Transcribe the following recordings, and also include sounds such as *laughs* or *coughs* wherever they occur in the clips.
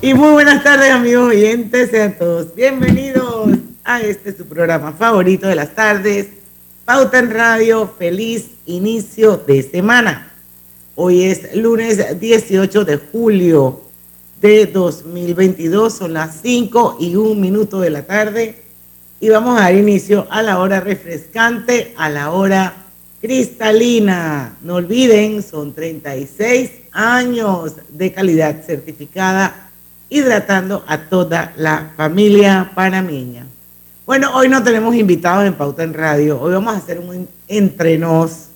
Y muy buenas tardes amigos oyentes, sean todos bienvenidos a este su programa favorito de las tardes, Pauta en Radio, feliz inicio de semana. Hoy es lunes 18 de julio de 2022, son las 5 y un minuto de la tarde y vamos a dar inicio a la hora refrescante, a la hora cristalina. No olviden, son 36 años de calidad certificada, hidratando a toda la familia panameña. Bueno, hoy no tenemos invitados en Pauta en Radio, hoy vamos a hacer un entrenos.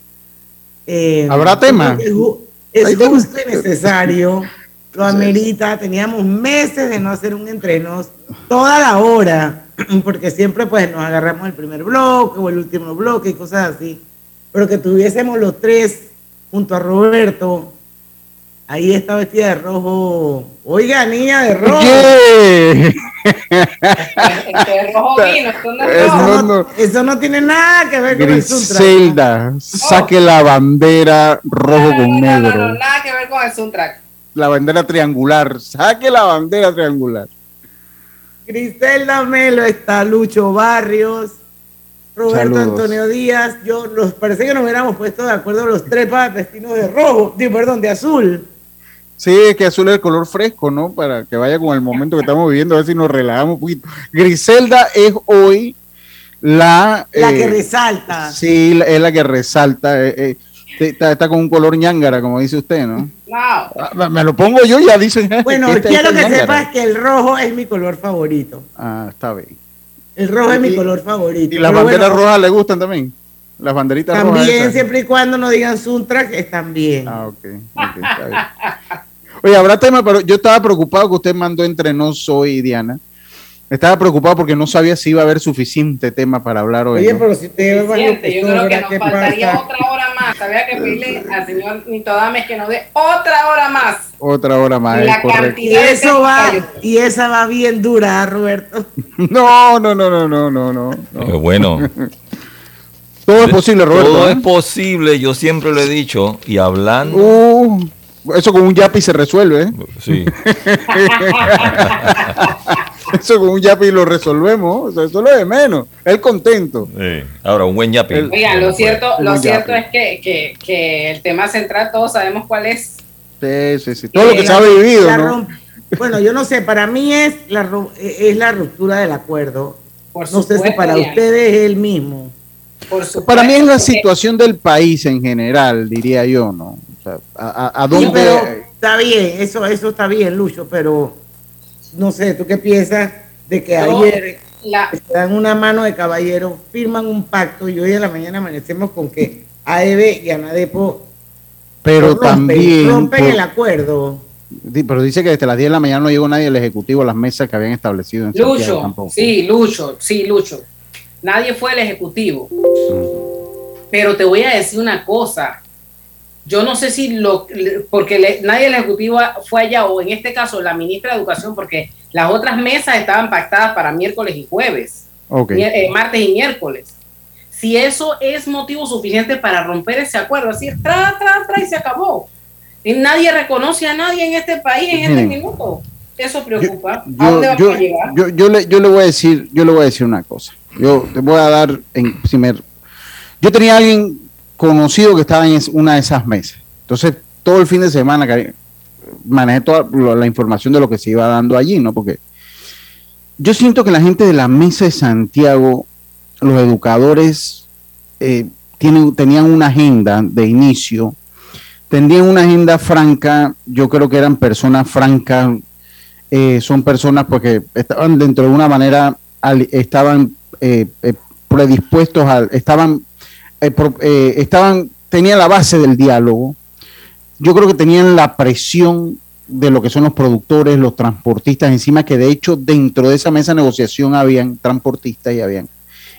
Eh, ¿Habrá tema? Es, justo y necesario, lo amerita, teníamos meses de no hacer un entrenos, toda la hora, *clears throat* porque siempre pues nos agarramos el primer bloque o el último bloque y cosas así, pero que tuviésemos los tres junto a Roberto, Ahí está vestida de rojo. Oiga, niña de rojo. ¿Qué? rojo vino, eso, no, eso no tiene nada que ver con el Zelda, saque la bandera rojo con negro. No, nada que ver con el soundtrack. La bandera triangular, saque la bandera triangular. Griselda Melo está Lucho Barrios, Roberto Antonio Díaz. Yo nos parece que nos hubiéramos puesto de acuerdo los tres para destinos de rojo, perdón, de azul. Sí, es que azul es el color fresco, ¿no? Para que vaya con el momento que estamos viviendo, a ver si nos relajamos un poquito. Griselda es hoy la... La que eh, resalta. Sí, es la que resalta. Eh, eh, está, con un color ñangara, como dice usted, ¿no? No. Ah, me lo pongo yo, ya dicen. Bueno, *laughs* este quiero que sepas que el rojo es mi color favorito. Ah, está bien. El rojo es mi color favorito. ¿Y las banderas rojas le gustan también? Las banderitas rojas. También, siempre y cuando no digan Suntrack, están bien. Ah, ok. okay está bien. Oye, habrá tema, pero yo estaba preocupado que usted mandó entre nos hoy, Diana. Estaba preocupado porque no sabía si iba a haber suficiente tema para hablar hoy. Oye, pero si te Yo creo que nos faltaría otra hora más. Había que pedirle al señor Nito Dames que nos dé otra hora más. Otra hora más. La y eso va, y esa va bien dura, Roberto. *laughs* No, no, no, no, no, no, no. no. bueno. *laughs* Todo es posible, Roberto. Todo ¿eh? es posible, yo siempre lo he dicho. Y hablando. Uh. Eso con un yapi se resuelve. ¿eh? Sí. *laughs* eso con un yapi lo resolvemos. eso es lo de menos. El contento. Ahora, un buen yapi. Oiga, lo cierto, lo cierto es que, que, que, el tema central todos sabemos cuál es. Sí, sí, sí. Todo lo que se ha vivido. ¿no? Bueno, yo no sé, para mí es la, es la ruptura del acuerdo. Por no sé si para ustedes es el mismo. Por para mí es la situación del país en general, diría yo, ¿no? a, dónde... está bien, eso, eso está bien, Lucho, pero no sé, ¿tú qué piensas de que ayer dan una mano de caballero, firman un pacto y hoy en la mañana amanecemos con que AEB y ANADEPO pero también rompen el acuerdo? pero dice que desde las 10 de la mañana no llegó nadie del Ejecutivo a las mesas que habían establecido en Lucho, sí, Lucho, sí, Lucho. Nadie fue el Ejecutivo. Mm. Pero te voy a decir una cosa, yo no sé si lo, porque nadie de la ejecutiva fue allá, o en este caso la ministra de Educación, porque las otras mesas estaban pactadas para miércoles y jueves, eh, martes y miércoles. Si eso es motivo suficiente para romper ese acuerdo, así, tra, tra, tra, y se acabó. Y nadie reconoce a nadie en este país en este minuto. Eso preocupa. Yo, ¿A dónde vamos a llegar? Yo, le, yo le voy a decir, yo le voy a decir una cosa. Yo te voy a dar en primer. Yo tenía alguien conocido que estaba en una de esas mesas. Entonces, todo el fin de semana manejé toda la información de lo que se iba dando allí, ¿no? Porque yo siento que la gente de la mesa de Santiago, los educadores, eh, tienen, tenían una agenda de inicio, tenían una agenda franca, yo creo que eran personas francas, eh, son personas porque estaban dentro de una manera, estaban eh, predispuestos, a, estaban eh, eh, estaban tenían la base del diálogo, yo creo que tenían la presión de lo que son los productores, los transportistas encima, que de hecho dentro de esa mesa de negociación habían transportistas y habían,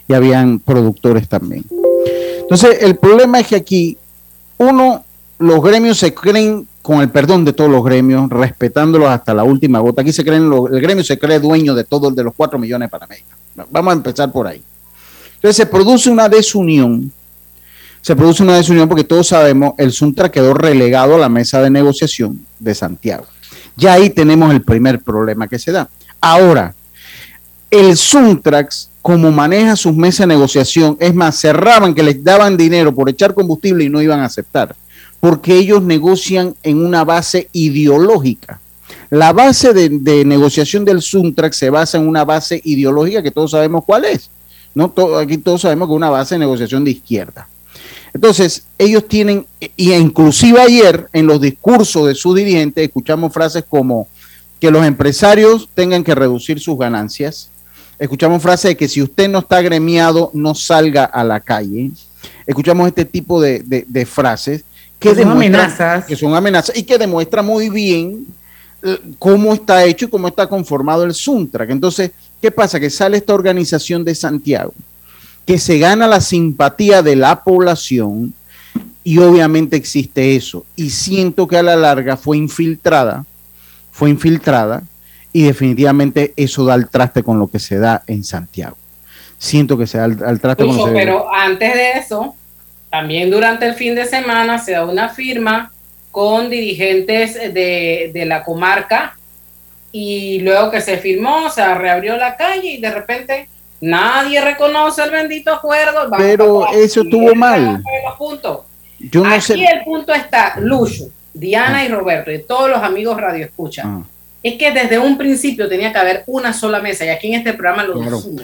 y habían productores también. Entonces, el problema es que aquí, uno, los gremios se creen, con el perdón de todos los gremios, respetándolos hasta la última gota. Aquí se creen, el gremio se cree dueño de todo, de los cuatro millones de panameños. Vamos a empezar por ahí. Entonces se produce una desunión, se produce una desunión porque todos sabemos, el Suntra quedó relegado a la mesa de negociación de Santiago. Ya ahí tenemos el primer problema que se da. Ahora, el Suntrax, como maneja sus mesas de negociación, es más, cerraban que les daban dinero por echar combustible y no iban a aceptar, porque ellos negocian en una base ideológica. La base de, negociación del Suntrax se basa en una base ideológica que todos sabemos cuál es ¿no? aquí todos sabemos que es una base de negociación de izquierda. Entonces, ellos tienen, y inclusive ayer en los discursos de sus dirigentes escuchamos frases como que los empresarios tengan que reducir sus ganancias. Escuchamos frases de que si usted no está gremiado, no salga a la calle. Escuchamos este tipo de, frases que, son amenazas. que son amenazas y que demuestra muy bien eh, cómo está hecho y cómo está conformado el que Entonces, ¿Qué pasa? Que sale esta organización de Santiago, que se gana la simpatía de la población y obviamente existe eso. Y siento que a la larga fue infiltrada, fue infiltrada y definitivamente eso da el traste con lo que se da en Santiago. Siento que se da el, traste con lo que Pero antes de eso, también durante el fin de semana se da una firma con dirigentes de, de la comarca y luego que se firmó, se reabrió la calle y de repente nadie reconoce el bendito acuerdo. Pero eso estuvo mal. Yo no Aquí el punto está, Lucho, Diana ah. y Roberto y todos los amigos Radio Escucha. Ah. Es que desde un principio tenía que haber una sola mesa y aquí en este programa lo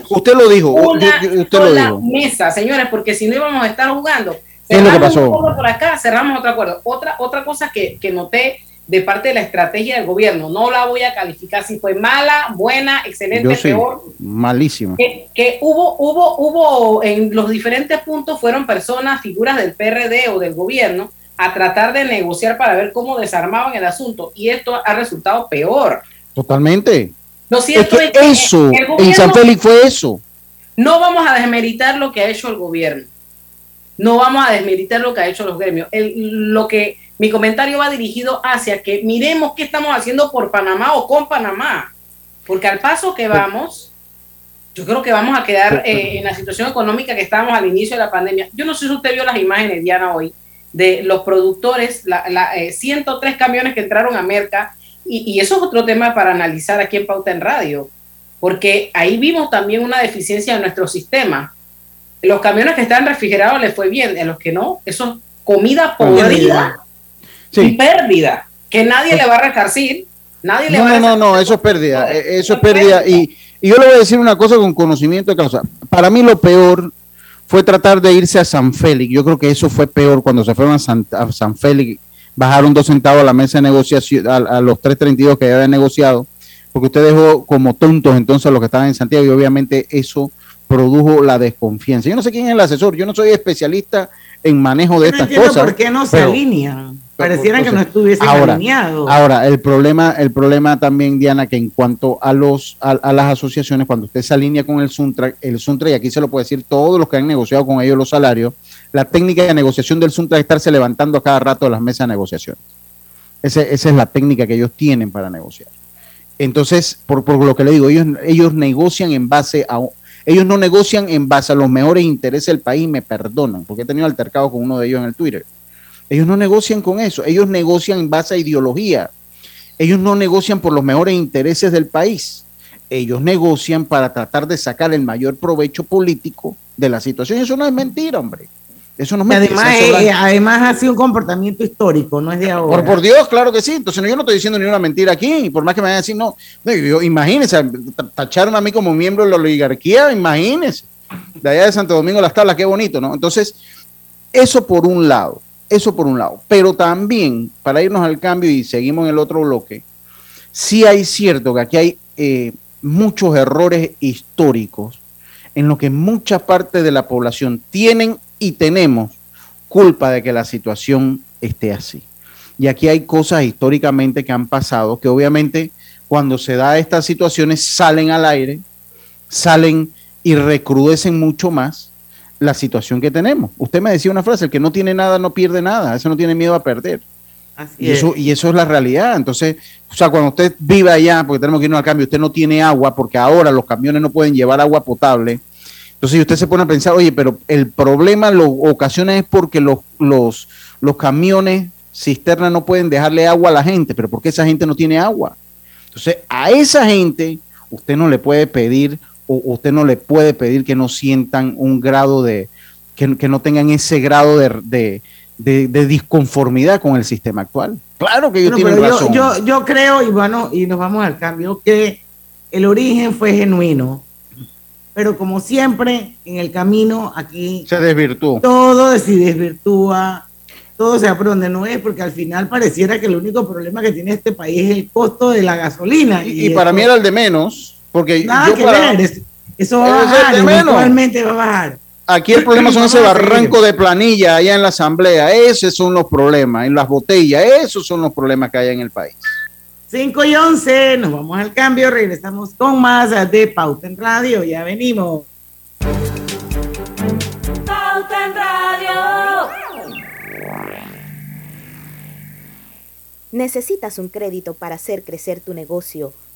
Usted lo dijo. Una sola mesa, señores, porque si no íbamos a estar jugando. ¿Qué es lo que pasó? por acá, cerramos otro acuerdo. Otra, otra cosa que, que noté de parte de la estrategia del gobierno. No la voy a calificar si fue mala, buena, excelente, peor. Malísima. Que, hubo, hubo, hubo en los diferentes puntos fueron personas, figuras del PRD o del gobierno a tratar de negociar para ver cómo desarmaban el asunto y esto ha resultado peor. Totalmente. Lo cierto es que, eso, en San Félix fue eso. No vamos a desmeritar lo que ha hecho el gobierno. No vamos a desmeritar lo que ha hecho los gremios. El, lo que mi comentario va dirigido hacia que miremos qué estamos haciendo por Panamá o con Panamá, porque al paso que vamos, yo creo que vamos a quedar eh, en la situación económica que estábamos al inicio de la pandemia. Yo no sé si usted vio las imágenes, Diana, hoy, de los productores, la, 103 eh, camiones que entraron a Merca, y, eso es otro tema para analizar aquí en Pauta en Radio, porque ahí vimos también una deficiencia de nuestro sistema. Los camiones que estaban refrigerados les fue bien, en los que no, eso es comida podrida y pérdida, que nadie le va a resarcir. Nadie le no, va a no, no, no, eso es pérdida. Eh, eso es pérdida. Y, y yo le voy a decir una cosa con conocimiento de causa. Para mí lo peor fue tratar de irse a San Félix. Yo creo que eso fue peor cuando se fueron a San, a San Félix. Bajaron dos centavos a la mesa de negociación, a, a los 3.32 que habían negociado, porque usted dejó como tontos entonces a los que estaban en Santiago y obviamente eso produjo la desconfianza. Yo no sé quién es el asesor, yo no soy especialista en manejo de estas cosas. ¿Por qué no se alinean? Pareciera que no estuviesen ahora, alineados. Ahora, el problema, el problema también, Diana, que en cuanto a los a, las asociaciones, cuando usted se alinea con el Suntra, el Suntra, y aquí se lo puede decir todos los que han negociado con ellos los salarios, la técnica de negociación del Suntra es estarse levantando a cada rato de las mesas de negociación. esa es la técnica que ellos tienen para negociar. Entonces, por, por lo que le digo, ellos, ellos negocian en base a ellos no negocian en base a los mejores intereses del país, me perdonan, porque he tenido altercado con uno de ellos en el Twitter. Ellos no negocian con eso, ellos negocian en base a ideología. Ellos no negocian por los mejores intereses del país. Ellos negocian para tratar de sacar el mayor provecho político de la situación. Eso no es mentira, hombre. Eso no es además, eh, además ha sido un comportamiento histórico, no es de ahora. Por, por Dios, claro que sí. Entonces yo no estoy diciendo ni una mentira aquí, por más que me vayan a decir, no, imagínense, tacharon a mí como miembro de la oligarquía, imagínense. De allá de Santo Domingo las tablas, qué bonito, ¿no? Entonces, eso por un lado, eso por un lado. Pero también, para irnos al cambio y seguimos en el otro bloque, sí hay cierto que aquí hay eh, muchos errores históricos en lo que mucha parte de la población tienen y tenemos culpa de que la situación esté así. Y aquí hay cosas históricamente que han pasado que obviamente cuando se da estas situaciones salen al aire, salen y recrudecen mucho más la situación que tenemos. Usted me decía una frase, el que no tiene nada no pierde nada, ese no tiene miedo a perder. y, eso, y eso es la realidad. Entonces, o sea, cuando usted vive allá, porque tenemos que irnos al cambio, usted no tiene agua, porque ahora los camiones no pueden llevar agua potable. Entonces usted se pone a pensar, oye, pero el problema lo ocasiona es porque los, los, los camiones cisternas no pueden dejarle agua a la gente, pero porque esa gente no tiene agua. Entonces, a esa gente usted no le puede pedir o usted no le puede pedir que no sientan un grado de, que, no tengan ese grado de, disconformidad con el sistema actual. Claro que ellos tienen razón. Yo, yo, creo, y bueno, y nos vamos al cambio, que el origen fue genuino, pero como siempre, en el camino aquí... Se desvirtuó. Todo se desvirtúa, todo se va por donde no es, porque al final pareciera que el único problema que tiene este país es el costo de la gasolina. Y, para mí era el de menos, porque nada que ver, eso va a bajar, eventualmente va a bajar. Aquí el problema son ese barranco de planilla allá en la asamblea, esos son los problemas, en las botellas, esos son los problemas que hay en el país. 5 y 11, nos vamos al cambio, regresamos con más de Pauta en Radio, ya venimos. Pauta en Radio. ¿Necesitas un crédito para hacer crecer tu negocio,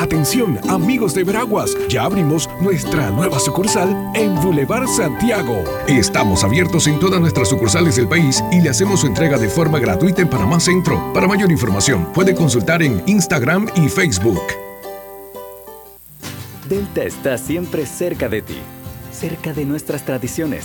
Atención, amigos de Veraguas, ya abrimos nuestra nueva sucursal en Boulevard Santiago. Estamos abiertos en todas nuestras sucursales del país y le hacemos su entrega de forma gratuita en Panamá Centro. Para mayor información, puede consultar en Instagram y Facebook. Delta está siempre cerca de ti, cerca de nuestras tradiciones,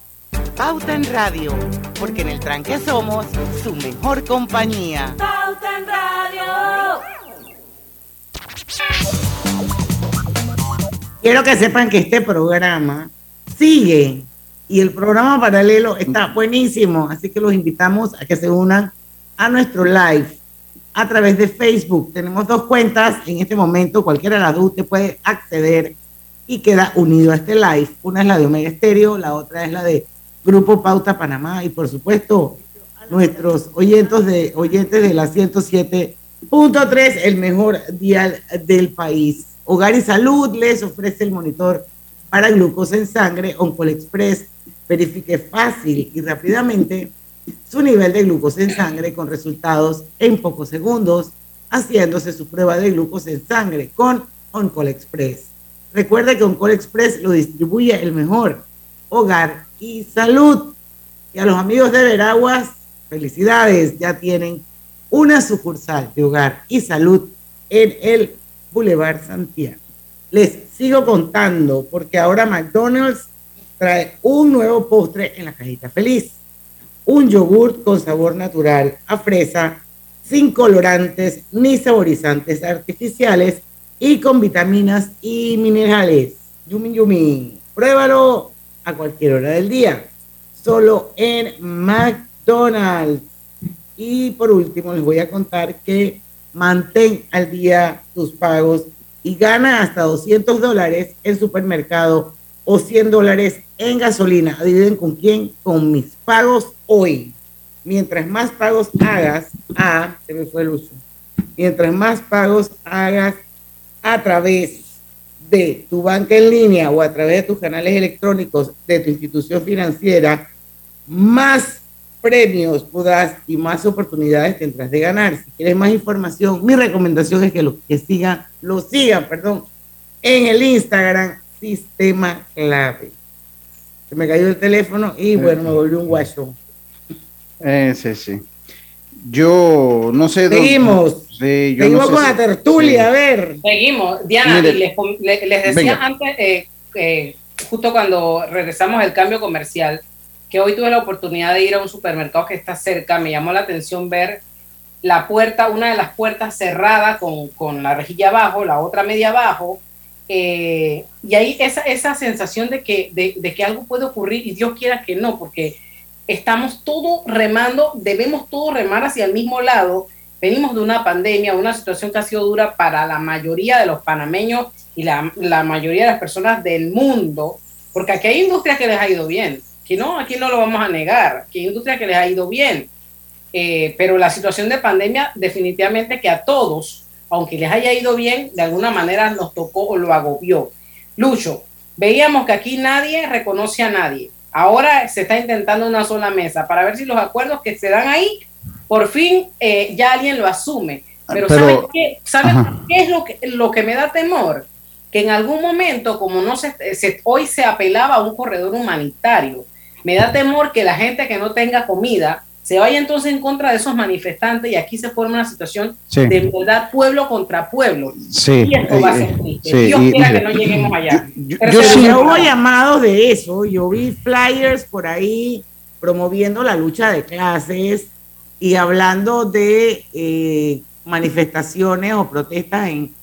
Pauta en Radio, porque en el tranque somos su mejor compañía. Pauta en Radio. Quiero que sepan que este programa sigue y el programa paralelo está buenísimo, así que los invitamos a que se unan a nuestro live a través de Facebook. Tenemos dos cuentas en este momento, cualquiera de las dos usted puede acceder y queda unido a este live. Una es la de Omega Estéreo, la otra es la de Grupo Pauta Panamá y por supuesto nuestros oyentes de, oyentes de la 107.3, el mejor dial del país. Hogar y Salud les ofrece el monitor para glucosa en sangre Oncol Express. Verifique fácil y rápidamente su nivel de glucosa en sangre con resultados en pocos segundos, haciéndose su prueba de glucosa en sangre con Oncol Express. Recuerde que Oncol Express lo distribuye el mejor hogar y salud. Y a los amigos de Veraguas, felicidades, ya tienen una sucursal de hogar y salud en el Boulevard Santiago. Les sigo contando porque ahora McDonald's trae un nuevo postre en la cajita feliz un yogurt con sabor natural a fresa, sin colorantes ni saborizantes artificiales y con vitaminas y minerales. Yumi Yumi, pruébalo a cualquier hora del día, solo en McDonald's. Y por último, les voy a contar que mantén al día tus pagos y gana hasta 200 dólares en supermercado o 100 dólares en gasolina. ¿Adivinen con quién? Con mis pagos hoy. Mientras más pagos hagas, ah, se me fue el uso. Mientras más pagos hagas a través de tu banca en línea o a través de tus canales electrónicos de tu institución financiera, más premios podrás y más oportunidades tendrás de ganar. Si quieres más información, mi recomendación es que lo que sigan, lo sigan, perdón, en el Instagram Sistema Clave se me cayó el teléfono y bueno, me volvió un guacho. Eh, sí, sí. Yo no sé. Seguimos. Seguimos con la tertulia, a ver. Seguimos. Diana, les, decía antes, eh, eh, justo cuando regresamos del cambio comercial, que hoy tuve la oportunidad de ir a un supermercado que está cerca. Me llamó la atención ver la puerta, una de las puertas cerrada con, con la rejilla abajo, la otra media abajo eh, y ahí esa, esa sensación de que, de, que algo puede ocurrir y Dios quiera que no, porque estamos todos remando, debemos todos remar hacia el mismo lado. Venimos de una pandemia, una situación que ha sido dura para la mayoría de los panameños y la, la mayoría de las personas del mundo, porque aquí hay industrias que les ha ido bien, que no, aquí no lo vamos a negar, que hay industrias que les ha ido bien, eh, pero la situación de pandemia definitivamente que a todos aunque les haya ido bien, de alguna manera nos tocó o lo agobió. Lucho, veíamos que aquí nadie reconoce a nadie. Ahora se está intentando una sola mesa para ver si los acuerdos que se dan ahí, por fin eh, ya alguien lo asume. Pero, ¿saben, qué, qué es lo que, lo que me da temor? Que en algún momento, como no se, hoy se apelaba a un corredor humanitario, me da temor que la gente que no tenga comida se vaya entonces en contra de esos manifestantes y aquí se forma una situación de verdad pueblo contra pueblo. Sí. Y esto va a ser triste. Dios quiera que no lleguemos allá. Yo, yo, hubo llamados de eso, yo vi flyers por ahí promoviendo la lucha de clases y hablando de eh, manifestaciones o protestas en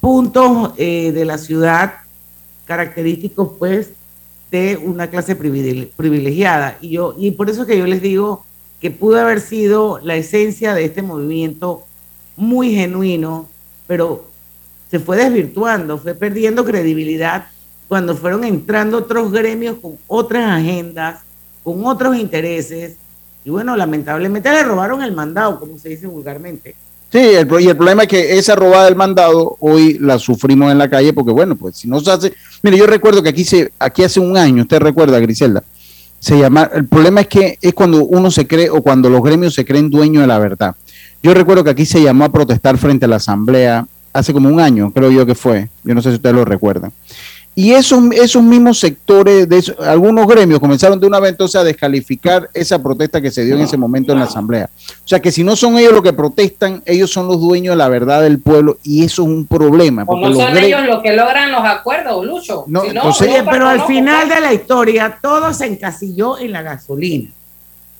puntos eh, de la ciudad característicos pues de una clase privilegiada. Y, yo, y por eso que yo les digo que pudo haber sido la esencia de este movimiento muy genuino, pero se fue desvirtuando, fue perdiendo credibilidad cuando fueron entrando otros gremios con otras agendas, con otros intereses, y bueno, lamentablemente le robaron el mandado, como se dice vulgarmente. Sí, el, y el problema es que esa robada del mandado hoy la sufrimos en la calle porque, bueno, pues si no se hace... Mire, yo recuerdo que aquí, se, aquí hace un año, usted recuerda, Griselda, se llama, el problema es que es cuando uno se cree o cuando los gremios se creen dueños de la verdad. Yo recuerdo que aquí se llamó a protestar frente a la asamblea hace como un año, creo yo que fue, yo no sé si ustedes lo recuerdan. Y esos, esos mismos sectores, de algunos gremios comenzaron de una vez entonces a descalificar esa protesta que se dio en ese momento en la Asamblea. O sea que si no son ellos los que protestan, ellos son los dueños de la verdad del pueblo y eso es un problema. Porque no son ellos los que logran los acuerdos, Lucho. No, pero al final de la historia todo se encasilló en la gasolina.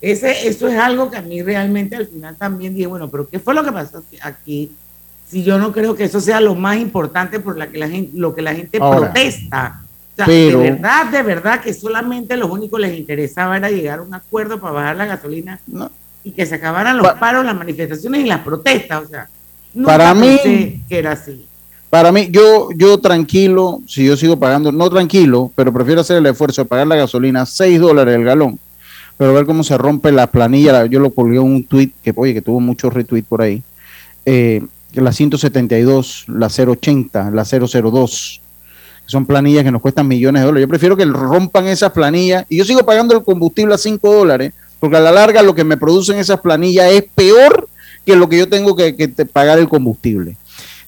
Ese, eso es algo que a mí realmente al final también dije, bueno, pero ¿qué fue lo que pasó aquí? Si yo no creo que eso sea lo más importante por la que la gente, lo que la gente protesta. pero, de verdad, de verdad que solamente los únicos les interesaba era llegar a un acuerdo para bajar la gasolina y que se acabaran los paros, las manifestaciones y las protestas. O sea, nunca Para mí- que era así. Para mí, yo, yo tranquilo, si yo sigo pagando, no tranquilo, pero prefiero hacer el esfuerzo de pagar la gasolina 6 dólares el galón, pero ver cómo se rompe la planilla. Yo lo colgué en un tweet que, oye, que tuvo muchos retweets por ahí. eh, la 172, la 080, la 002, que son planillas que nos cuestan millones de dólares. Yo prefiero que rompan esas planillas y yo sigo pagando el combustible a 5 dólares, porque a la larga lo que me producen esas planillas es peor que lo que yo tengo que, pagar el combustible.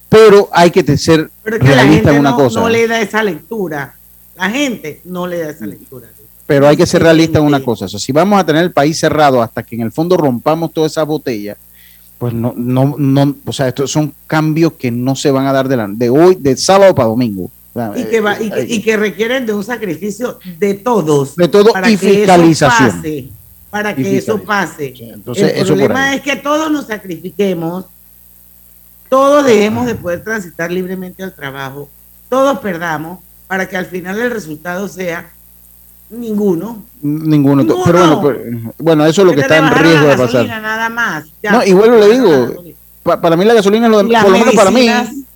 Pero hay que ser Pero es que la realista gente en una no, cosa. no le da esa lectura. La gente no le da esa lectura. Pero hay que ser realista en una cosa. O sea, si vamos a tener el país cerrado hasta que en el fondo rompamos todas esas botellas, pues no, no, no, o sea, estos son cambios que no se van a dar de, la- de hoy, de sábado para domingo. Y que, va- y, que, y que requieren de un sacrificio de todos. De todo para y que eso fiscalización. pase, para Y que eso pase. entonces, el eso problema es que todos nos sacrifiquemos, todos dejemos de poder transitar libremente al trabajo, todos perdamos, para que al final el resultado sea ninguno. Ninguno. Ninguno. Pero bueno, pero- bueno, eso es lo que está en riesgo de pasar. Nada más. ya. No, igual le digo, pa- para mí la gasolina es lo de, por lo menos para mí,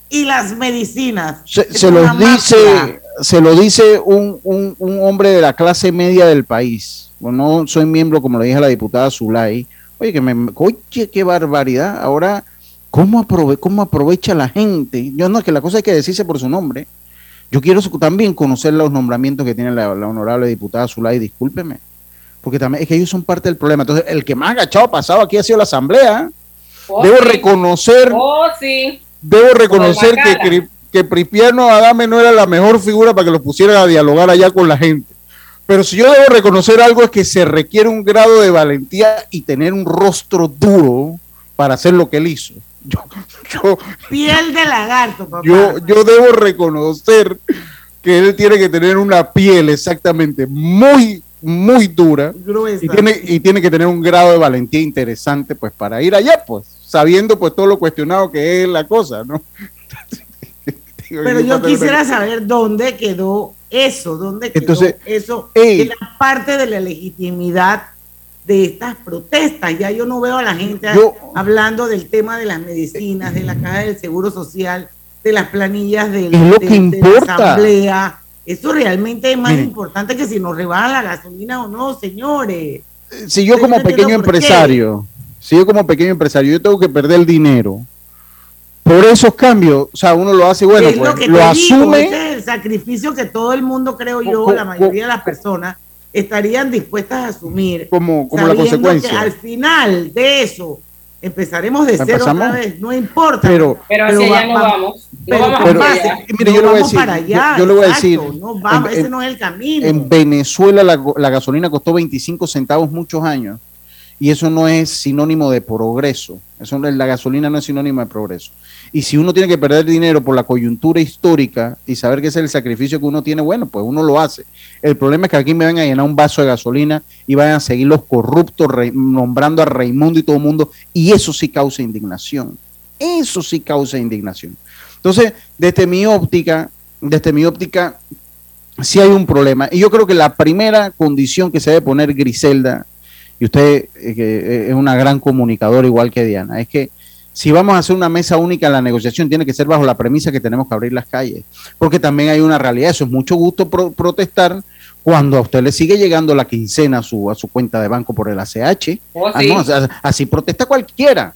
Y las medicinas. se, los dice, se lo dice un, un, un hombre de la clase media del país. Bueno, no soy miembro, como le dije a la diputada Zulay. Oye, que me, oye, qué barbaridad. Ahora, ¿cómo, aprove, ¿cómo aprovecha la gente? Yo no, que la cosa hay que decirse por su nombre. Yo quiero también conocer los nombramientos que tiene la, la honorable diputada Zulay, discúlpeme. Porque también es que ellos son parte del problema. Entonces, el que más agachado ha pasado aquí ha sido la Asamblea. Oh, Debo reconocer Oh, sí. Debo reconocer que, que Pripiano Adame no era la mejor figura para que lo pusieran a dialogar allá con la gente. Pero si yo debo reconocer algo es que se requiere un grado de valentía y tener un rostro duro para hacer lo que él hizo. Yo, yo, Piel de lagarto, papá. yo, yo debo reconocer que él tiene que tener una piel exactamente muy, muy dura Gruesa. y tiene, y tiene que tener un grado de valentía interesante pues para ir allá, pues, sabiendo pues todo lo cuestionado que es la cosa, ¿no? *laughs* Pero yo quisiera saber dónde quedó eso, dónde quedó Entonces, eso, ey. que era parte de la legitimidad de estas protestas. Ya yo no veo a la gente Yo- hablando del tema de las medicinas, de la caja del seguro social, de las planillas del- Es lo de, que de importa. la asamblea. Eso realmente es más Miren. importante que si nos rebajan la gasolina o no, señores. si yo como no pequeño empresario, si yo como pequeño empresario, yo tengo que perder el dinero por esos cambios, o sea, uno lo hace, bueno, es pues lo lo digo, asume, ese es el sacrificio que todo el mundo, creo yo, Co- la mayoría de las personas estarían dispuestas a asumir. como, como la sabiendo consecuencia. que al final de eso empezaremos de cero Empezamos. otra vez, no importa. Pero- Pero hacia va- allá no va- vamos. No pero vamos pero- hacia base, allá. mire, no yo le voy a vamos decir, para allá, yo- yo le voy a decir, no vamos, en- ese en- no es el camino. En Venezuela la, la gasolina costó 25 centavos muchos años y eso no es sinónimo de progreso. Eso la gasolina no es sinónimo de progreso. Y si uno tiene que perder dinero por la coyuntura histórica y saber que es el sacrificio que uno tiene, bueno, pues uno lo hace. El problema es que aquí me van a llenar un vaso de gasolina y vayan a seguir los corruptos nombrando a Raimundo y todo el mundo y eso sí causa indignación. Eso sí causa indignación. Entonces, desde mi óptica, desde mi óptica, sí hay un problema. Y yo creo que la primera condición que se debe poner Griselda, y usted eh, que es una gran comunicadora igual que Diana, es que si vamos a hacer una mesa única en la negociación, tiene que ser bajo la premisa que tenemos que abrir las calles. Porque también hay una realidad. Eso es mucho gusto pro- protestar cuando a usted le sigue llegando la quincena a su, a su cuenta de banco por el ACH. Oh, Ah, no, así protesta cualquiera,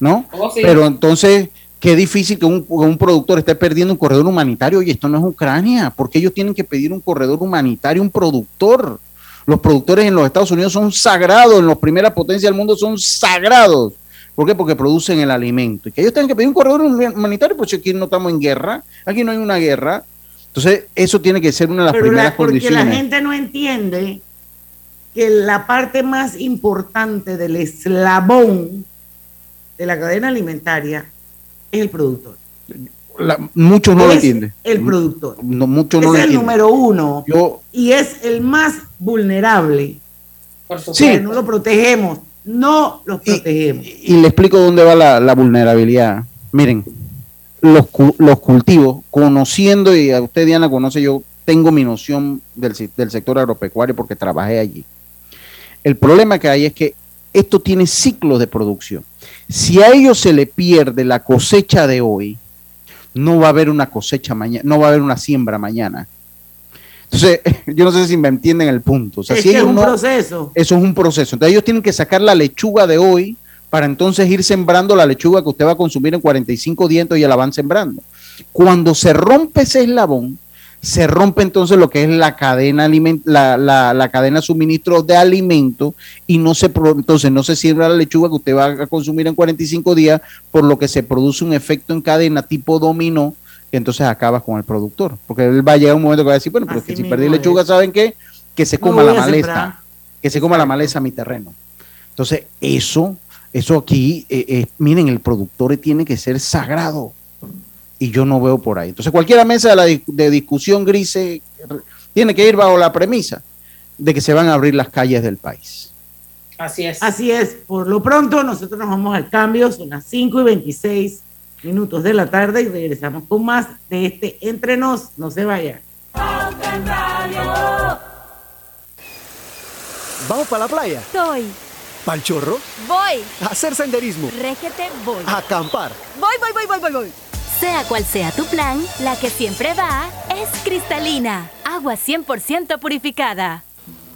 ¿no? Oh, sí. Pero entonces, qué difícil que un, un productor esté perdiendo un corredor humanitario. Y esto no es Ucrania, porque ellos tienen que pedir un corredor humanitario, un productor. Los productores en los Estados Unidos son sagrados, en las primeras potencias del mundo son sagrados. ¿Por qué? Porque producen el alimento. Y que ellos tengan que pedir un corredor humanitario, pues aquí no estamos en guerra, aquí no hay una guerra. Entonces, eso tiene que ser una de las Pero primeras la- porque condiciones. la gente no entiende que la parte más importante del eslabón de la cadena alimentaria es el productor. La- muchos no lo entienden. El productor. No, muchos es no lo el entienden. número uno Yo, y es el más vulnerable. Por supuesto. Sí. No lo protegemos, no los protegemos. y le explico dónde va la, la vulnerabilidad. Miren, los, los cultivos, conociendo, y a usted Diana conoce, yo tengo mi noción del, del sector agropecuario porque trabajé allí. El problema que hay es que esto tiene ciclos de producción. Si a ellos se le pierde la cosecha de hoy, no va a haber una cosecha mañana, no va a haber una siembra mañana. Entonces, *laughs* yo no sé si me entienden el punto. O sea, es, si que es un no- proceso. eso es un proceso. Entonces ellos tienen que sacar la lechuga de hoy para entonces ir sembrando la lechuga que usted va a consumir en 45 días y ya la van sembrando. Cuando se rompe ese eslabón, se rompe entonces lo que es la cadena la, la- la cadena de suministro de alimentos y no se entonces no se siembra la lechuga que usted va a consumir en 45 días, por lo que se produce un efecto en cadena tipo dominó que entonces acabas con el productor, porque él va a llegar un momento que va a decir, bueno, pero es que si perdí lechuga, es. ¿saben qué? Que se coma la maleza sembrar. que se coma la maleza a mi terreno. Entonces, eso, eso aquí, eh, eh, miren, el productor tiene que ser sagrado. Y yo no veo por ahí. Entonces, cualquier mesa de, la de discusión gris eh, tiene que ir bajo la premisa de que se van a abrir las calles del país. Así es. Así es. Por lo pronto, nosotros nos vamos al cambio. Son las 5 y 26 minutos de la tarde y regresamos con más de este Entre Nos. No se vaya. ¿Vamos para la playa? Estoy. ¿Pal chorro? Voy. ¿A hacer senderismo? Régete, voy. ¿A acampar? Voy, voy, voy, voy, voy, voy. Sea cual sea tu plan, la que siempre va es cristalina. Agua 100% purificada.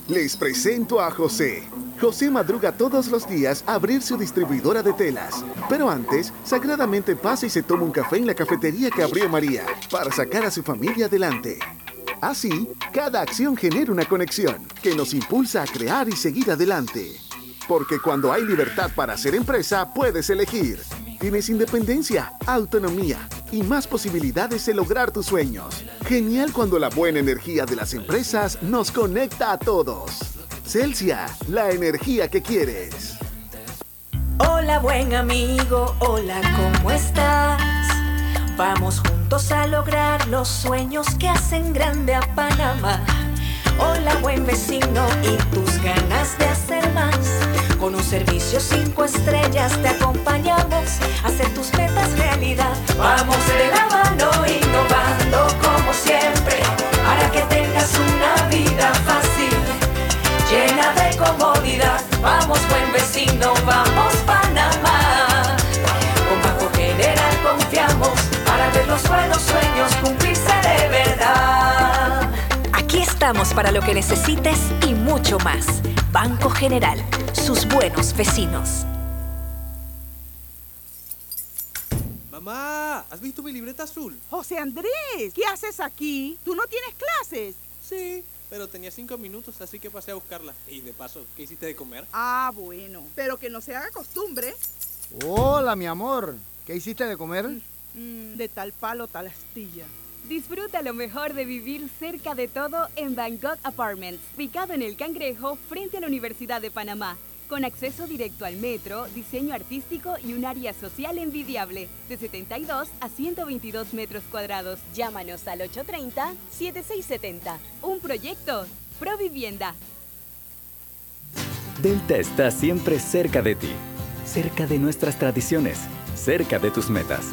Les presento a José. José madruga todos los días a abrir su distribuidora de telas. Pero antes, sagradamente pasa y se toma un café en la cafetería que abrió María para sacar a su familia adelante. Así, cada acción genera una conexión que nos impulsa a crear y seguir adelante. Porque cuando hay libertad para hacer empresa, puedes elegir. Tienes independencia, autonomía y más posibilidades de lograr tus sueños. Genial cuando la buena energía de las empresas nos conecta a todos. Celsia, la energía que quieres. Hola buen amigo, hola, ¿cómo estás? Vamos juntos a lograr los sueños que hacen grande a Panamá. Hola buen vecino y tus ganas de hacer más. Con un servicio cinco estrellas te acompañamos a hacer tus metas realidad. Vamos de la mano innovando como siempre para que tengas una vida fácil llena de comodidad. Vamos, buen vecino, vamos, Panamá. Estamos para lo que necesites y mucho más. Banco General, sus buenos vecinos. Mamá, ¿has visto mi libreta azul? José Andrés, ¿qué haces aquí? ¿Tú no tienes clases? Sí, pero tenía cinco minutos, así que pasé a buscarla. Y de paso, ¿qué hiciste de comer? Ah, bueno, pero que no se haga costumbre. Hola, mi amor. ¿Qué hiciste de comer? Mm, de tal palo, tal astilla. Disfruta lo mejor de vivir cerca de todo en Bangkok Apartments, ubicado en el Cangrejo frente a la Universidad de Panamá, con acceso directo al metro, diseño artístico y un área social envidiable, de 72 a 122 metros cuadrados. Llámanos al 830-7670. Un proyecto, Provivienda. Delta está siempre cerca de ti, cerca de nuestras tradiciones, cerca de tus metas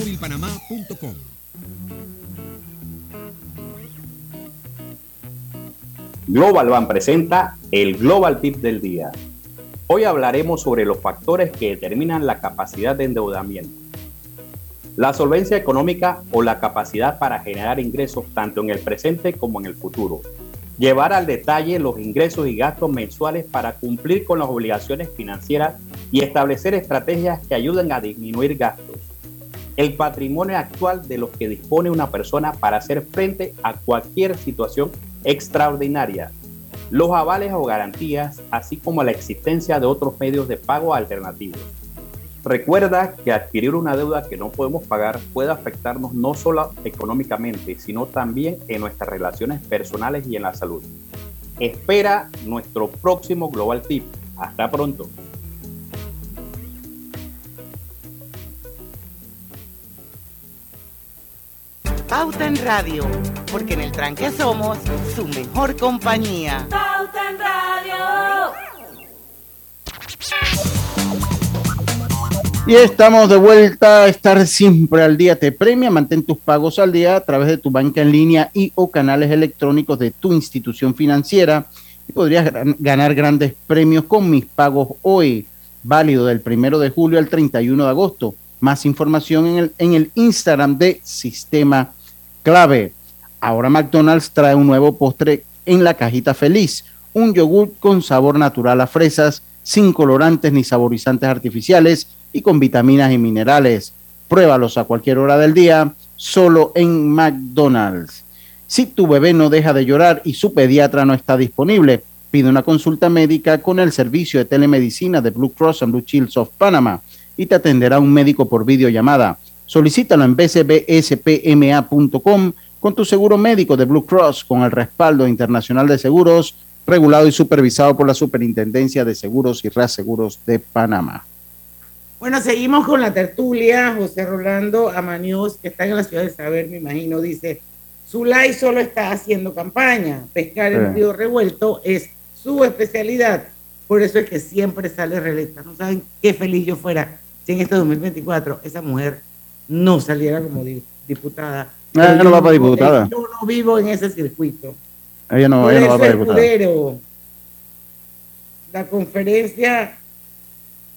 másmóvilpanamá.com. Global Ban presenta el Global Tip del día. Hoy hablaremos sobre los factores que determinan la capacidad de endeudamiento. La solvencia económica o la capacidad para generar ingresos tanto en el presente como en el futuro. llevar al detalle los ingresos y gastos mensuales para cumplir con las obligaciones financieras y establecer estrategias que ayuden a disminuir gastos. El patrimonio actual de los que dispone una persona para hacer frente a cualquier situación extraordinaria. Los avales o garantías, así como la existencia de otros medios de pago alternativos. Recuerda que adquirir una deuda que no podemos pagar puede afectarnos no solo económicamente, sino también en nuestras relaciones personales y en la salud. Espera nuestro próximo Global Tip. Hasta pronto. Pauta en Radio, porque en el tranque somos su mejor compañía. Pauta en Radio. Y estamos de vuelta a estar siempre al día. Te premia, mantén tus pagos al día a través de tu banca en línea y o canales electrónicos de tu institución financiera. Y podrías ganar grandes premios con mis pagos hoy, válido del primero de julio al 31 de agosto. Más información en el, en el Instagram de Sistema Clave. Ahora McDonald's trae un nuevo postre en la cajita feliz. Un yogur con sabor natural a fresas, sin colorantes ni saborizantes artificiales y con vitaminas y minerales. Pruébalos a cualquier hora del día, solo en McDonald's. Si tu bebé no deja de llorar y su pediatra no está disponible, pide una consulta médica con el servicio de telemedicina de Blue Cross and Blue Shields of Panama y te atenderá un médico por videollamada. Solicítalo en bcbspma.com con tu seguro médico de Blue Cross con el respaldo internacional de seguros, regulado y supervisado por la Superintendencia de Seguros y Reaseguros de Panamá. Bueno, seguimos con la tertulia. José Rolando Amaños, que está en la ciudad de Saber, me imagino, dice, Zulay solo está haciendo campaña. Pescar en río revuelto es su especialidad. Por eso es que siempre sale reelecta. No saben qué feliz yo fuera si en este 2024 esa mujer no saliera como diputada. Ah, ella no va para diputada. Yo no vivo en ese circuito. Ella no, Por ella no va para diputada. Escudero, La conferencia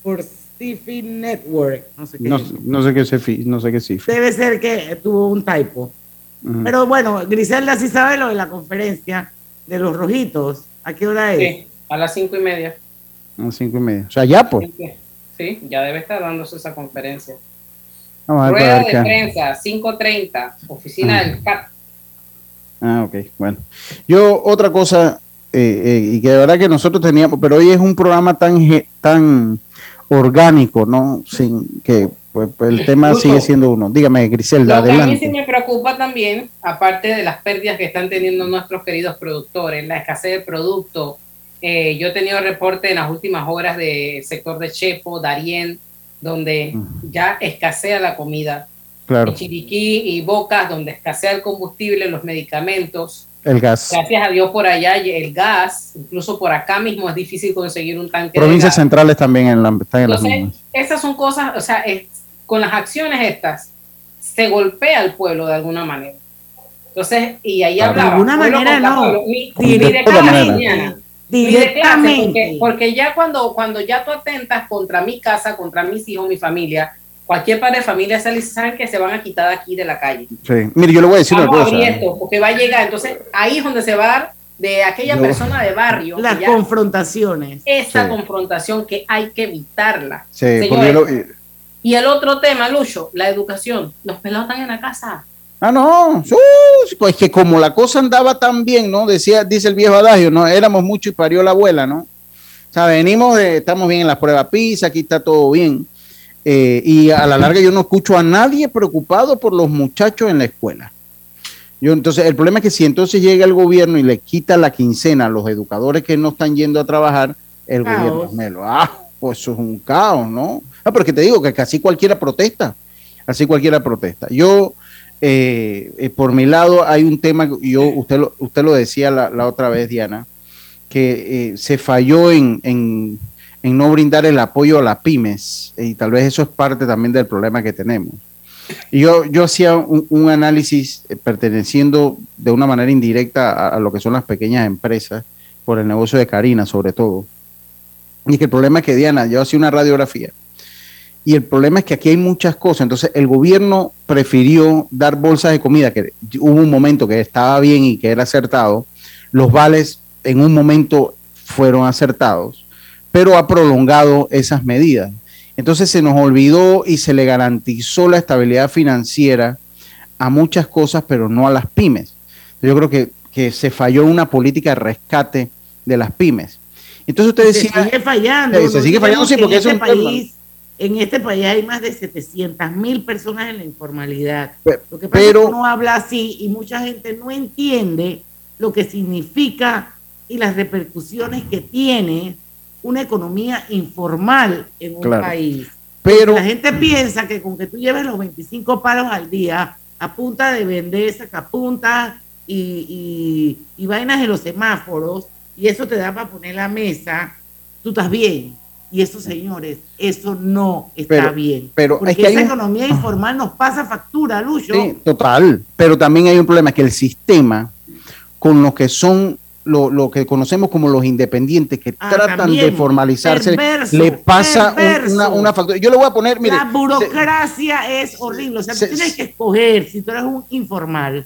por Stephen Network. No sé qué. No, no sé qué se fi- no sé qué. Debe ser que tuvo un typo. Pero bueno, Griselda sí sabe lo de la conferencia de los rojitos. ¿A qué hora es? Sí, a las cinco y media. A las cinco y media. O sea, ya pues. Sí, ya debe estar dándose esa conferencia. Vamos a ver, Rueda de qué- prensa, 5.30, oficina Ah. del CAP. Ah, ok, bueno. Yo, otra cosa, eh, eh, y que de verdad que nosotros teníamos, pero hoy es un programa tan, tan orgánico, ¿no? Sin que pues, pues, el tema Justo. sigue siendo uno. Dígame, Griselda, Lo que a mí sí adelante. me preocupa también, aparte de las pérdidas que están teniendo nuestros queridos productores, la escasez de producto. eh, yo he tenido reporte en las últimas horas del sector de Chepo, Darien, donde ya escasea la comida. Claro, En Chiriquí y Bocas, donde escasea el combustible, los medicamentos. el gas. Gracias a Dios por allá el gas, incluso por acá mismo es difícil conseguir un tanque de Provincias gas. centrales también en la, están en las Entonces, mismas. esas son cosas, o sea, es- con las acciones estas, se golpea al pueblo de alguna manera. Entonces, y ahí De hablaba. alguna pueblo manera no. Ni, De ni de manera. mañana, de Directamente. porque, porque ya cuando, cuando ya tú atentas contra mi casa, contra mis hijos, mi familia, cualquier padre de familia sale y dice, saben que se van a quitar de aquí de la calle. Sí. Mire, yo le voy a decir una Vamos a cosa. abrir esto, porque va a llegar. Entonces, ahí es donde se va a dar de aquella Yo- persona de barrio. Las ya- confrontaciones. esa Sí. confrontación que hay que evitarla. Sí, Señores, lo- eh, y el otro tema, Lucho, la educación. Los pelados están en la casa. Ah, no, sí, pues que como la cosa andaba tan bien, ¿no? Decía, dice el viejo adagio, ¿no? Éramos mucho y parió la abuela, ¿no? O sea, venimos de, estamos bien en las pruebas PISA, aquí está todo bien. Eh, y a la larga yo no escucho a nadie preocupado por los muchachos en la escuela. Yo, entonces, el problema es que si entonces llega el gobierno y le quita la quincena a los educadores que no están yendo a trabajar, el Caos. gobierno me lo, ah, pues eso es un caos, ¿no? Ah, pero que te digo que casi cualquiera protesta, así cualquiera protesta. Yo, eh, eh, por mi lado, hay un tema, yo, usted lo, usted lo decía la, la otra vez, Diana, que eh, se falló en, en, en no brindar el apoyo a las pymes, y tal vez eso es parte también del problema que tenemos. Y yo, yo hacía un, un análisis perteneciendo de una manera indirecta a, a lo que son las pequeñas empresas, por el negocio de Karina sobre todo. Y que el problema es que Diana, yo hacía una radiografía, y el problema es que aquí hay muchas cosas. Entonces, el gobierno prefirió dar bolsas de comida, que hubo un momento que estaba bien y que era acertado. los vales en un momento fueron acertados, pero ha prolongado esas medidas. Entonces se nos olvidó y se le garantizó la estabilidad financiera a muchas cosas, pero no a las pymes. Yo creo que, que se falló una política de rescate de las pymes. Entonces usted decía... Se sigue fallando. Se sigue fallando, sí, porque es este un país, En este país hay más de 700 mil personas en la informalidad. Lo que pasa pero- es que uno habla así y mucha gente no entiende lo que significa y las repercusiones que tiene una economía informal en un Claro. país. Pero- la gente piensa que con que tú lleves los 25 palos al día a punta de vender sacapuntas y, y, y vainas en los semáforos y eso te da para poner la mesa, tú estás bien. Y eso, señores, eso no está Pero- bien. pero Porque es que hay esa un- economía informal nos pasa factura, Lucho. Sí, total. Pero también hay un problema que el sistema, con lo que son lo, lo que conocemos como los independientes que Ah, tratan también. de formalizarse, Perverso, le pasa un- una, una factura. Yo le voy a poner, mire, la burocracia es horrible. O sea, se- tú tienes que escoger, si tú eres un informal,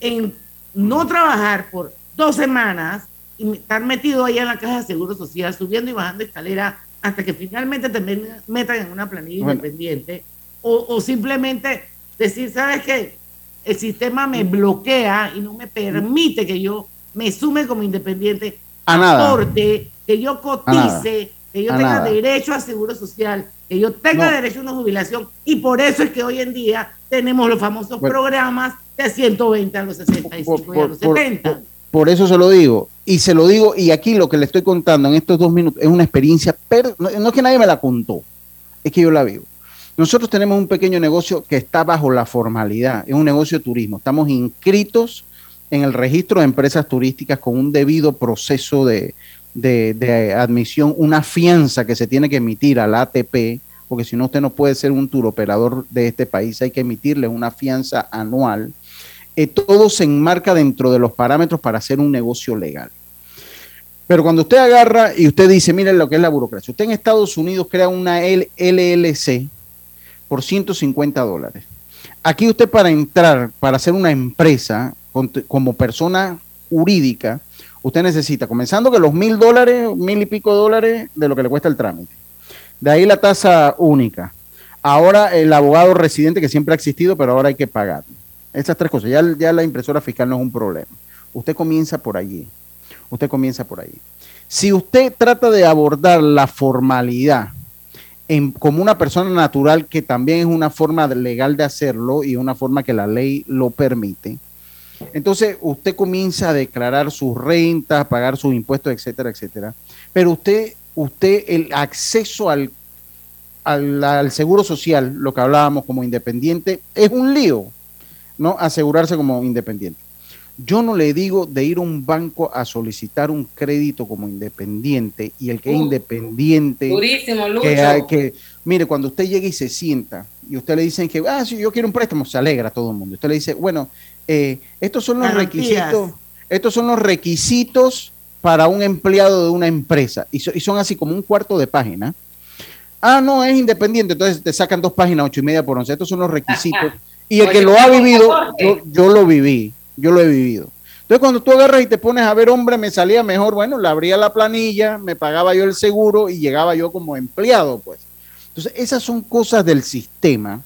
en no trabajar por dos semanas y estar metido ahí en la caja de seguro social, subiendo y bajando escalera hasta que finalmente te metan en una planilla Bueno. independiente. O, o simplemente decir, ¿sabes qué? El sistema me bloquea y no me permite que yo me sume como independiente, A nada. aporte, que yo cotice, que yo A tenga nada. derecho a seguro social, que yo tenga No. derecho a una jubilación. Y por eso es que hoy en día tenemos los famosos Bueno. programas de 120 a los 65 y a los por- 70. por eso se lo digo. Y se lo digo, y aquí lo que le estoy contando en estos dos minutos es una experiencia, per- no, no es que nadie me la contó, es que yo la vivo. Nosotros tenemos un pequeño negocio que está bajo la formalidad, es un negocio de turismo. Estamos inscritos en el registro de empresas turísticas con un debido proceso de, de- admisión, una fianza que se tiene que emitir al ATP, porque si no usted no puede ser un tour operador de este país, hay que emitirle una fianza anual. Eh, todo se enmarca dentro de los parámetros para hacer un negocio legal. Pero cuando usted agarra y usted dice, miren lo que es la burocracia, usted en Estados Unidos crea una LLC por 150 dólares. Aquí usted para entrar, para hacer una empresa como persona jurídica, usted necesita, comenzando que los mil dólares, mil y pico dólares de lo que le cuesta el trámite. De ahí la tasa única. Ahora el abogado residente que siempre ha existido, pero ahora hay que pagar. Esas tres cosas. Ya, la impresora fiscal no es un problema. Usted comienza por allí. Usted comienza por allí. Si usted trata de abordar la formalidad como una persona natural, que también es una forma legal de hacerlo y una forma que la ley lo permite, entonces usted comienza a declarar sus rentas, pagar sus impuestos, etcétera, etcétera. Pero usted, usted, el acceso al, al seguro social, lo que hablábamos como independiente, es un lío, ¿no? Asegurarse como independiente. Yo no le digo de ir a un banco a solicitar un crédito como independiente y el que es Uh, independiente. durísimo, Lucho. Que, hay que, mire, cuando usted llega y se sienta y usted le dicen que, ah, sí, yo quiero un préstamo, se alegra todo el mundo. Usted le dice, bueno, eh, estos son los Garantías. requisitos, estos son los requisitos para un empleado de una empresa y, so- y son así como un cuarto de página. Ah, no, es independiente, entonces te sacan dos páginas, ocho y media por once. Estos son los requisitos. *laughs* Y el que lo ha ¿cómo vivido, yo, yo lo viví, yo lo he vivido. Entonces, cuando tú agarras y te pones a ver, hombre, me salía mejor, bueno, le abría la planilla, me pagaba yo el seguro y llegaba yo como empleado, pues. Entonces, esas son cosas del sistema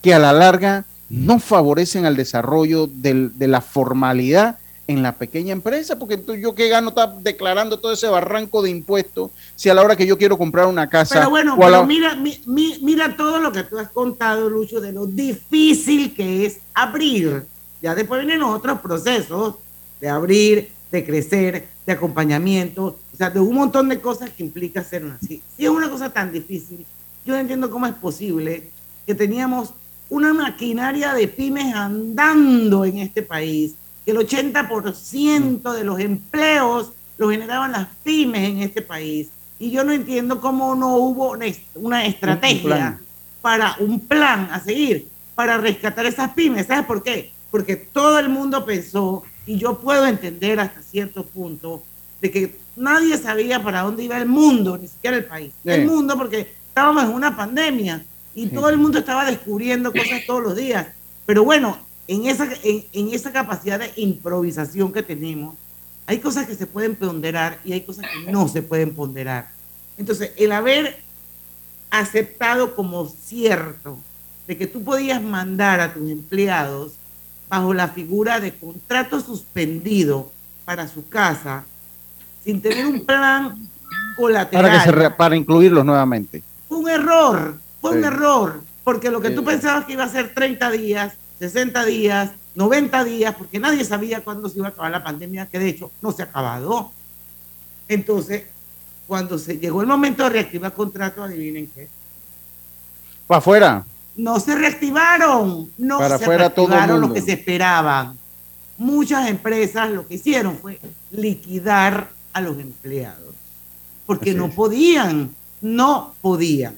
que a la larga no favorecen al desarrollo del- de la formalidad en la pequeña empresa, porque entonces yo qué gano estar declarando todo ese barranco de impuestos si a la hora que yo quiero comprar una casa Pero bueno, o a la- pero mira, mi- mi- mira todo lo que tú has contado, Lucho, de lo difícil que es abrir. Ya después vienen otros procesos de abrir, de crecer, de acompañamiento, o sea, de un montón de cosas que implica hacer una así. Si es una cosa tan difícil, yo no entiendo cómo es posible que teníamos una maquinaria de pymes andando en este país, que el 80% de los empleos lo generaban las pymes en este país. Y yo no entiendo cómo no hubo una, est- una estrategia para un plan a seguir para rescatar esas pymes. ¿Sabes por qué? Porque todo el mundo pensó, y yo puedo entender hasta cierto punto, de que nadie sabía para dónde iba el mundo, ni siquiera el país. Sí. El mundo porque estábamos en una pandemia y Sí. todo el mundo estaba descubriendo cosas todos los días. Pero bueno, en esa, en, en esa capacidad de improvisación que tenemos, Hay cosas que se pueden ponderar y hay cosas que no se pueden ponderar. Entonces, el haber aceptado como cierto de que tú podías mandar a tus empleados bajo la figura de contrato suspendido para su casa sin tener un plan colateral. Para, que se re- para incluirlos nuevamente. Fue un error, fue un Sí. error, porque lo que Sí. tú pensabas que iba a ser 30 días, 60 días, 90 días, porque nadie sabía cuándo se iba a acabar la pandemia, que de hecho no se ha acabado. Entonces, cuando se llegó el momento de reactivar contrato, adivinen qué. Para afuera. No se reactivaron, no Para se afuera todo el reactivaron lo que se esperaban. Muchas empresas lo que hicieron fue liquidar a los empleados, porque Así no es. podían, no podían.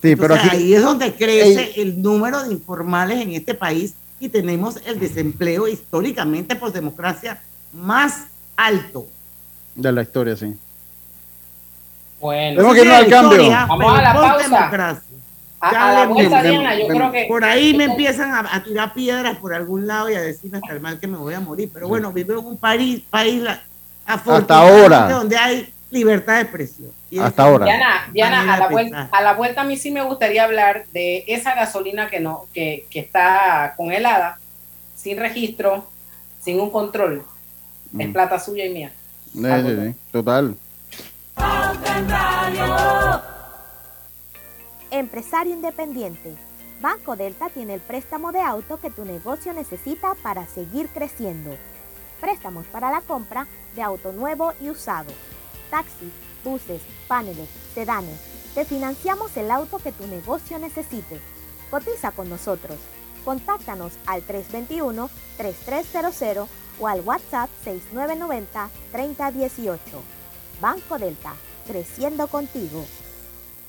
Sí, pero aquí, ahí es donde crece el número de informales en este país y tenemos el desempleo históricamente por democracia más alto. de la historia, sí. Bueno, Tenemos que irnos al cambio. Vamos a la por pausa. democracia. A, Ya a la le- vuelta, me- Diana, yo me- creo que Por ahí me empiezan a, a tirar piedras por algún lado y a decirme hasta el mal que me voy a morir. Pero bueno, vivo en un país, país la- afortunadamente ahora. donde hay libertad de expresión. Y Hasta ahora. Diana, Diana, a la, vuelta, a la vuelta a mí sí me gustaría hablar de esa gasolina que no, que, que está congelada, sin registro, sin un control. Es Mm. plata suya y mía. Sí, sí, sí, Total. Empresario independiente. Banco Delta tiene el préstamo de auto que tu negocio necesita para seguir creciendo. Préstamos para la compra de auto nuevo y usado. Taxis, buses, paneles, sedanes. Te financiamos el auto que tu negocio necesite. Cotiza con nosotros. Contáctanos al 321-3300 o al WhatsApp 6990-3018. Banco Delta, creciendo contigo.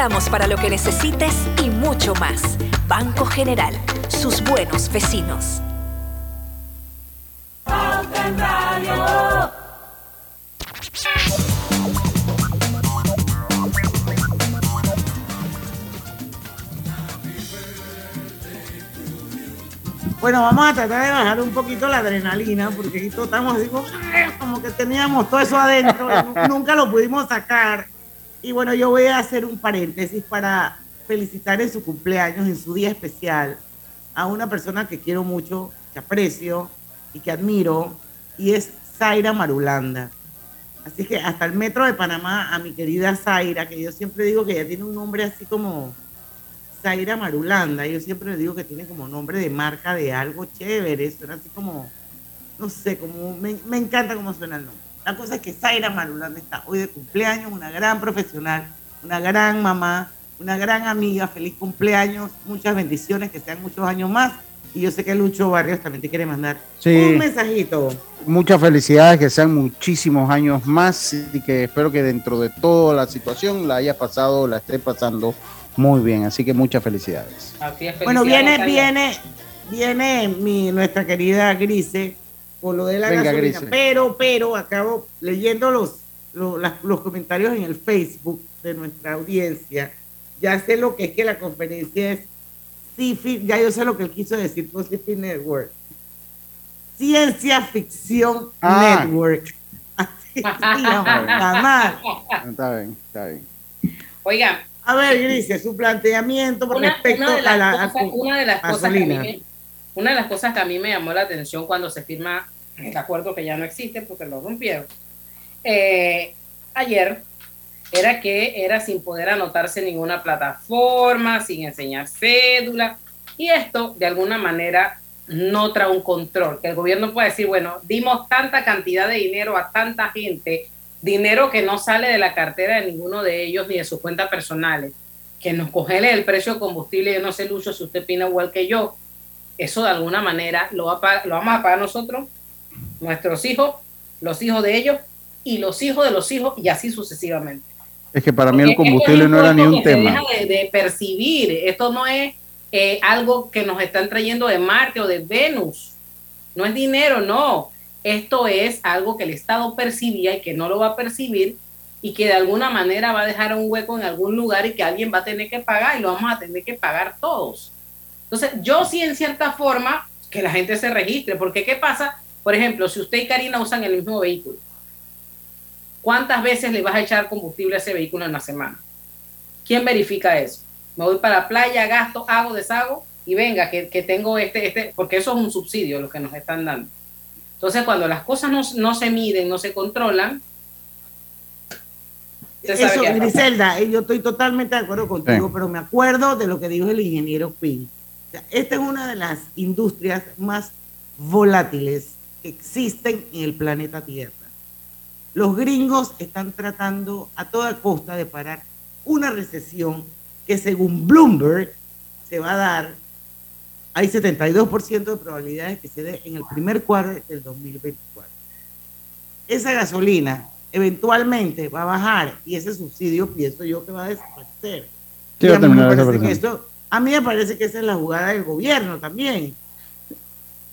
Estamos para lo que necesites y mucho más. Banco General, sus buenos vecinos. Bueno, vamos a tratar de bajar un poquito la adrenalina, porque aquí todos estamos digo, como que teníamos todo eso adentro, *laughs* nunca lo pudimos sacar. Y bueno, yo voy a hacer un paréntesis para felicitar en su cumpleaños, en su día especial, a una persona que quiero mucho, que aprecio y que admiro, y es Zaira Marulanda. Así que hasta el metro de Panamá, a mi querida Zaira, que yo siempre digo que ella tiene un nombre así como Zaira Marulanda. Yo siempre le digo que tiene como nombre de marca de algo chévere. Suena así como, no sé, como me, me encanta cómo suena el nombre. La cosa es que Zaira Marulanda está hoy de cumpleaños, una gran profesional, una gran mamá, una gran amiga. Feliz cumpleaños, muchas bendiciones, que sean muchos años más. Y yo sé que Lucho Barrios también te quiere mandar Sí. un mensajito. Muchas felicidades, que sean muchísimos años más y que espero que dentro de toda la situación la haya pasado, la esté pasando muy bien. Así que muchas felicidades. Así es, Bueno, viene, viene, viene mi, nuestra querida Grise con lo de la Venga, gasolina. Grise. Pero, pero, acabo leyendo los, los, los comentarios en el Facebook de nuestra audiencia. Ya sé lo que es que la conferencia es CIFI, ya yo sé lo que él quiso decir con CIFI Network. Ciencia Ficción Ah. Network. Así más. *laughs* Está bien, está bien. Oigan, A ver, Grise, su planteamiento una, respecto una de a la cosas, a- una de las cosas que a mí gasolina. me- una de las cosas que a mí me llamó la atención cuando se firma el acuerdo que ya no existe porque lo rompieron eh, ayer era que era sin poder anotarse ninguna plataforma, sin enseñar cédula y esto de alguna manera no trae un control, que el gobierno puede decir, bueno, dimos tanta cantidad de dinero a tanta gente, dinero que no sale de la cartera de ninguno de ellos ni de sus cuentas personales, que nos congele el precio de combustible, yo no sé, Lucho, si usted opina igual que yo, eso de alguna manera lo, va a pagar- lo vamos a pagar nosotros, nuestros hijos, los hijos de ellos y los hijos de los hijos y así sucesivamente. Es que para mí el combustible no era ni un se tema. deja de, de percibir, esto no es eh, algo que nos están trayendo de Marte o de Venus, no es dinero, no. Esto es algo que el Estado percibía y que no lo va a percibir y que de alguna manera va a dejar un hueco en algún lugar y que alguien va a tener que pagar y lo vamos a tener que pagar todos. Entonces, yo sí en cierta forma que la gente se registre, porque ¿qué pasa? Por ejemplo, si usted y Karina usan el mismo vehículo, ¿cuántas veces le vas a echar combustible a ese vehículo en la semana? ¿Quién verifica eso? Me voy para la playa, gasto, hago, deshago y venga, que, que tengo este, este, porque eso es un subsidio lo que nos están dando. Entonces, cuando las cosas no, no se miden, no se controlan, Eso. Griselda, eh, yo estoy totalmente de acuerdo contigo, Sí. pero me acuerdo de lo que dijo el ingeniero Quinn. Esta es una de las industrias más volátiles que existen en el planeta Tierra. Los gringos están tratando a toda costa de parar una recesión que según Bloomberg se va a dar, hay 72% de probabilidades que se dé en el primer cuadro del 2024 esa gasolina eventualmente va a bajar y ese subsidio pienso yo que va a desaparecer. Sí, va a terminar que esto- a mí me parece que esa es la jugada del gobierno también.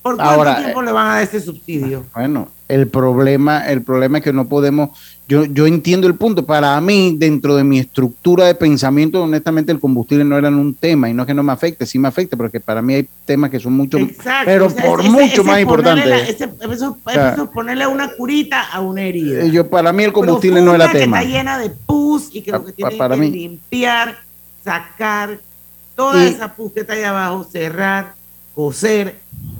¿Por cuánto Ahora, tiempo le van a dar ese subsidio? Bueno, el problema, el problema es que no podemos, yo, yo entiendo el punto. Para mí, dentro de mi estructura de pensamiento, honestamente, el combustible no era un tema, y no es que no me afecte, sí me afecta, porque para mí hay temas que son mucho, Exacto, pero o sea, por ese- mucho ese más es ponerle la- importante. ese- eso, eso es ponerle una curita a una herida. Eh, Yo, para mí el combustible no era tema. Que está llena de pus y que lo que Pa- tiene para que mí. limpiar, sacar toda Y- esa pus que está ahí abajo, cerrar, coser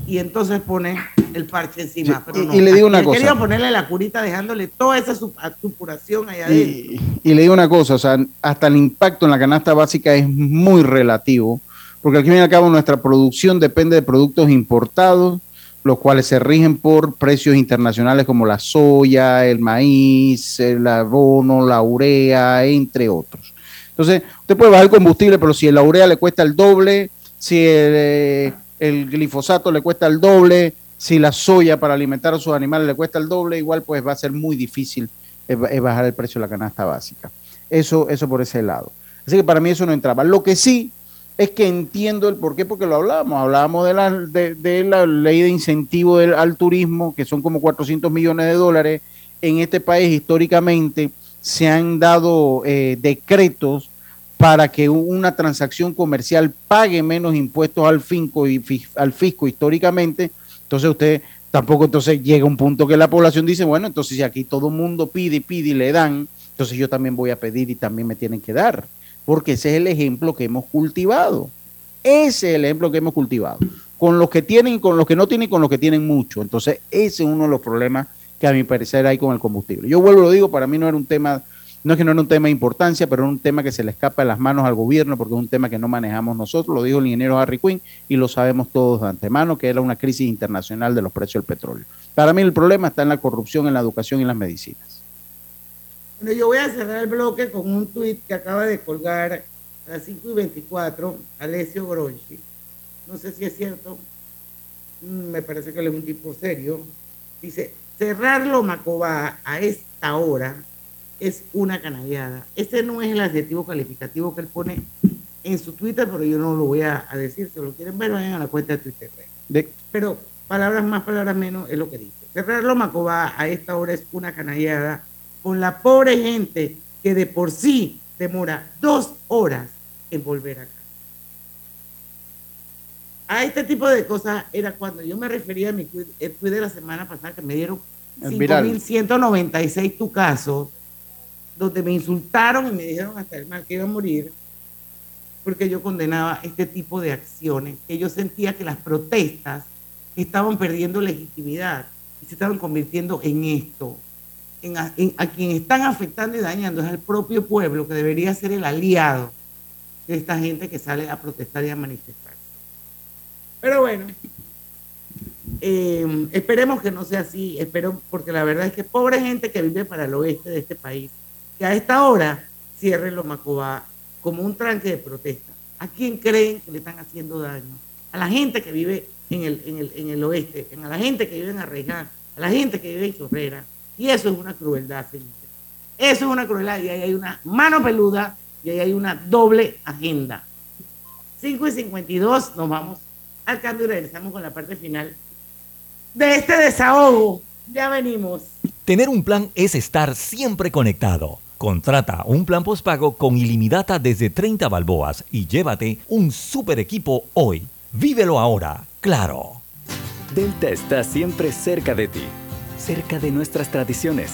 y entonces pone el parche encima. Pero y- no, y le digo una cosa. quería ponerle la curita dejándole toda esa su- supuración allá adentro. Y, y le digo una cosa, o sea, hasta el impacto en la canasta básica es muy relativo, porque al fin y al cabo nuestra producción depende de productos importados, los cuales se rigen por precios internacionales como la soya, el maíz, el abono, la urea, entre otros. Entonces, usted puede bajar el combustible, pero si la urea le cuesta el doble, si el, eh, el glifosato le cuesta el doble, si la soya para alimentar a sus animales le cuesta el doble, igual pues va a ser muy difícil eh, eh, bajar el precio de la canasta básica. Eso, eso por ese lado. Así que para mí eso no entraba. Lo que sí es que entiendo el por qué, porque lo hablábamos. Hablábamos de la, de, de la ley de incentivo al turismo, que son como 400 millones de dólares. En este país históricamente se han dado eh, decretos para que una transacción comercial pague menos impuestos al fisco, y, al fisco históricamente, entonces usted tampoco entonces llega un punto que la población dice, bueno, entonces si aquí todo el mundo pide pide y le dan, entonces yo también voy a pedir y también me tienen que dar, porque ese es el ejemplo que hemos cultivado. Ese es el ejemplo que hemos cultivado. Con los que tienen, con los que no tienen, con los que tienen mucho. Entonces, ese es uno de los problemas que a mi parecer hay con el combustible. Yo vuelvo, lo digo, para mí no era un tema, no es que no era un tema de importancia, pero era un tema que se le escapa de las manos al gobierno porque es un tema que no manejamos nosotros, lo dijo el ingeniero Harry Quinn y lo sabemos todos de antemano, que era una crisis internacional de los precios del petróleo. Para mí el problema está en la corrupción, en la educación y en las medicinas. Bueno, yo voy a cerrar el bloque con un tuit que acaba de colgar a las 5 y 24, Alessio Gronchi. No sé si es cierto, mm, me parece que él es un tipo serio. Dice, cerrarlo Macobá a esta hora es una canallada. Ese no es el adjetivo calificativo que él pone en su Twitter, pero yo no lo voy a, decir. Si lo quieren ver, vayan a la cuenta de Twitter. Pero palabras más, palabras menos es lo que dice. Cerrarlo Macobá a esta hora es una canallada con la pobre gente que de por sí demora dos horas en volver acá. A este tipo de cosas era cuando yo me refería a mi tweet, de la semana pasada que me dieron 5.196 tu casos, donde me insultaron y me dijeron hasta el mal que iba a morir, porque yo condenaba este tipo de acciones, que yo sentía que las protestas estaban perdiendo legitimidad y se estaban convirtiendo en esto. En a, a quien están afectando y dañando es al propio pueblo, que debería ser el aliado de esta gente que sale a protestar y a manifestarse. Pero bueno, eh, esperemos que no sea así, espero, porque la verdad es que pobre gente que vive para el oeste de este país, que a esta hora cierre los Macobá como un tranque de protesta. ¿A quién creen que le están haciendo daño? A la gente que vive en el, en el, en el oeste, a la gente que vive en Arreján, a la gente que vive en Chorrera. Y eso es una crueldad, señores. Eso es una crueldad y ahí hay una mano peluda y ahí hay una doble agenda. 5 y 52 nos vamos al cambio y regresamos con la parte final de este desahogo. Ya venimos. Tener un plan es estar siempre conectado. Contrata un plan postpago con ilimitada desde 30 balboas y llévate un super equipo hoy. Vívelo ahora, claro. Delta está siempre cerca de ti, cerca de nuestras tradiciones,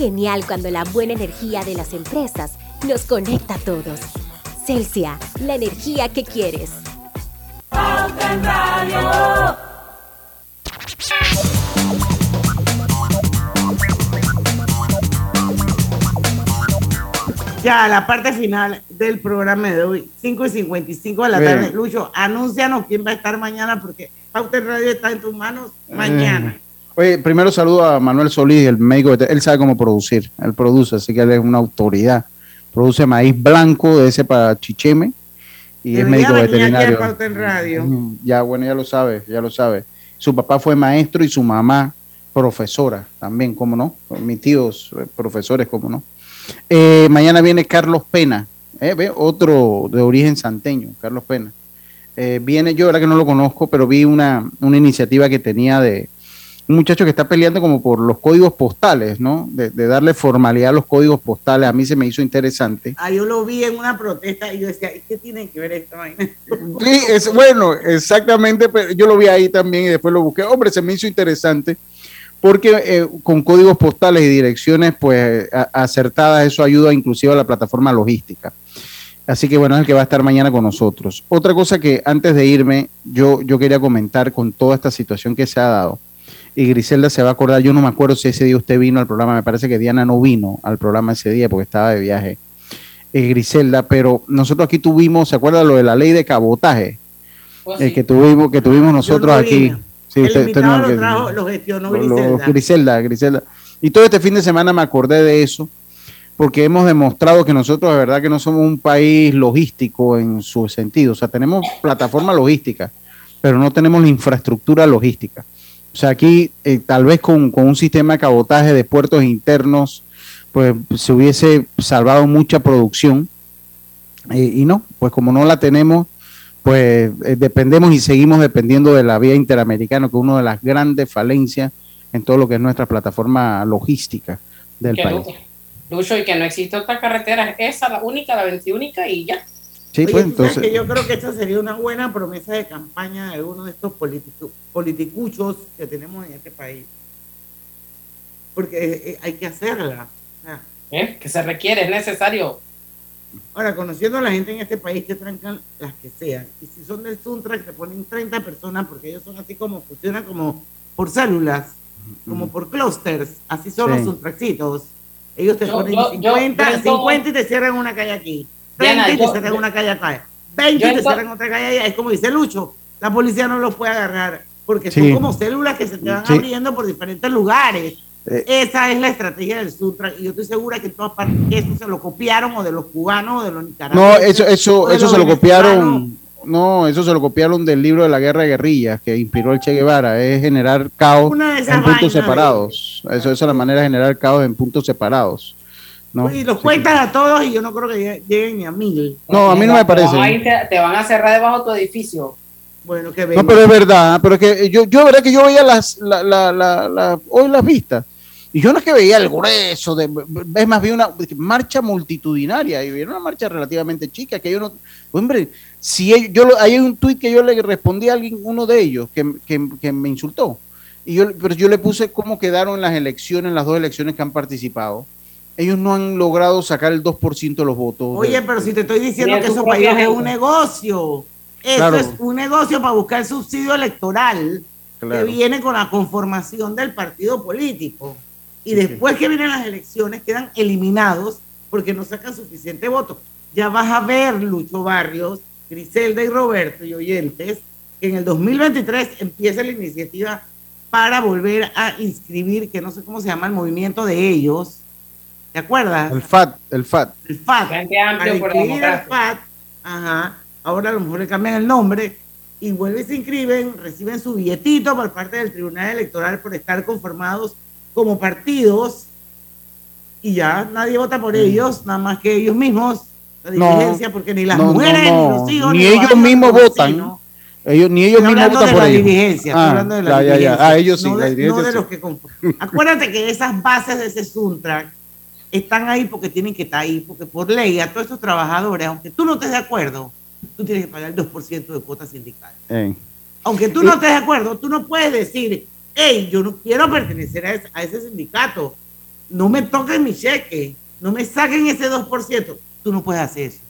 Genial cuando la buena energía de las empresas nos conecta a todos. Celsia, la energía que quieres. Ya, la parte final del programa de hoy, 5 y 55 de la Bien. tarde. Lucho, anúncianos quién va a estar mañana, porque Pauta Radio está en tus manos mañana. Eh, Oye, primero saludo a Manuel Solís, el médico. Él sabe cómo producir. Él produce, así que él es una autoridad. Produce maíz blanco de ese para chicheme y es médico veterinario. Radio. Ya, bueno, ya lo sabe, ya lo sabe. Su papá fue maestro y su mamá profesora también, ¿cómo no? Mis tíos eh, profesores, ¿cómo no? Eh, mañana viene Carlos Pena, eh, ve, otro de origen santeño, Carlos Pena. Eh, viene, yo la que no lo conozco, pero vi una, una iniciativa que tenía de un muchacho que está peleando como por los códigos postales, ¿no? De, de darle formalidad a los códigos postales. A mí se me hizo interesante. Ah, yo lo vi en una protesta y yo decía, ¿y qué tiene que ver esta vaina? Sí, es bueno, exactamente, pero yo lo vi ahí también y después lo busqué. Hombre, se me hizo interesante porque eh, con códigos postales y direcciones pues a- acertadas eso ayuda inclusive a la plataforma logística. Así que bueno, es el que va a estar mañana con nosotros. Otra cosa que antes de irme yo, yo quería comentar con toda esta situación que se ha dado, y Griselda se va a acordar, yo no me acuerdo si ese día usted vino al programa, me parece que Diana no vino al programa ese día porque estaba de viaje, eh, Griselda, pero nosotros aquí tuvimos, ¿se acuerda lo de la ley de cabotaje? Eh, que tuvimos, que tuvimos nosotros no aquí. vine. Sí, El usted- usted invitado no- lo que- trajo, lo gestionó lo- lo- Griselda. Griselda, Griselda. Y todo este fin de semana me acordé de eso, porque hemos demostrado que nosotros de verdad que no somos un país logístico en su sentido. O sea, tenemos plataforma logística, pero no tenemos la infraestructura logística. O sea, aquí eh, tal vez con, con un sistema de cabotaje de puertos internos, pues se hubiese salvado mucha producción. Eh, y no, pues como no la tenemos, pues eh, dependemos y seguimos dependiendo de la vía interamericana, que es una de las grandes falencias en todo lo que es nuestra plataforma logística del Que país. Lu- Lucho, y que no existe otra carretera, esa la única, la 21 y ya. Sí, Oye, pues entonces, que yo creo que esta sería una buena promesa de campaña de uno de estos políticos, politicuchos que tenemos en este país. Porque eh, hay que hacerla. ¿eh? Que se requiere, es necesario. Ahora, conociendo a la gente en este país que trancan las que sean, y si son del Suntrack, te ponen 30 personas porque ellos son así como, funcionan como por células, como por clusters, así son Sí. los Suntraxitos. Ellos te Yo- ponen yo- yo- 50, yo en todo- 50 y te cierran una calle aquí, 30 Diana, y te yo- cierran una calle acá, 20 yo y te cierran otra calle allá. Es como dice Lucho, la policía no los puede agarrar porque Sí. son como células que se te van Sí. abriendo por diferentes lugares. Eh. Esa es la estrategia del Sutra y yo estoy segura que en todas partes eso se lo copiaron o de los cubanos o de los no, nicaragüenses. eso, eso, eso los se lo copiaron, no, eso se lo copiaron del libro de la guerra de guerrillas que inspiró el Che Guevara, es generar caos en puntos de- separados. Eso, esa es la manera de generar caos en puntos separados. ¿No? Y los Sí. cuentan a todos y yo no creo que lle- lleguen ni a mil. No, a mí no me Te van a parece. te, te van a cerrar debajo de tu edificio. Bueno, que No, vengan. pero es verdad, pero es que yo, yo verdad que yo veía las, la, la, la, la- hoy las vistas, y yo no es que veía el grueso, de, es más bien una marcha multitudinaria, y era una marcha relativamente chica, que yo no, hombre, si ellos- yo, lo- hay un tuit que yo le respondí a alguien, uno de ellos, que, que, que me insultó, y yo, pero yo le puse cómo quedaron las elecciones, las dos elecciones que han participado, ellos no han logrado sacar el 2% de los votos. Oye, pero si te estoy diciendo que eso para ellos es un negocio. Eso Claro. es un negocio para buscar subsidio electoral Claro. que viene con la conformación del partido político. Y después que vienen las elecciones quedan eliminados porque no sacan suficiente voto. Ya vas a ver, Lucho Barrios, Griselda y Roberto y oyentes, que en el 2023 empieza la iniciativa para volver a inscribir, que no sé cómo se llama el movimiento de ellos. ¿Te acuerdas? El FAT, el FAT. el FAT. Frente Amplio por Democracia. FAT, ajá, ahora a lo mejor le cambian el nombre y vuelven y se inscriben, reciben su billetito por parte del Tribunal Electoral por estar conformados como partidos y ya nadie vota por ellos, nada más que ellos mismos, la Mm. No, dirigencia, porque ni las No, mujeres, no, ni los hijos, ni los ellos mismos votan. Ellos, ni ellos mismos votan por la ellos. dirigencia, Ah, hablando de la ya, ya, ya. dirigencia. Ah, ellos sí, no la de, dirigencia no de sí. los que. Acuérdate que esas bases de ese Suntrack están ahí porque tienen que estar ahí, porque por ley a todos estos trabajadores, aunque tú no estés de acuerdo, tú tienes que pagar el 2% de cuota sindical. Eh, Aunque tú no estés de acuerdo, tú no puedes decir, hey, yo no quiero pertenecer a ese, a ese sindicato, no me toquen mi cheque, no me saquen ese 2%. Tú no puedes hacer eso.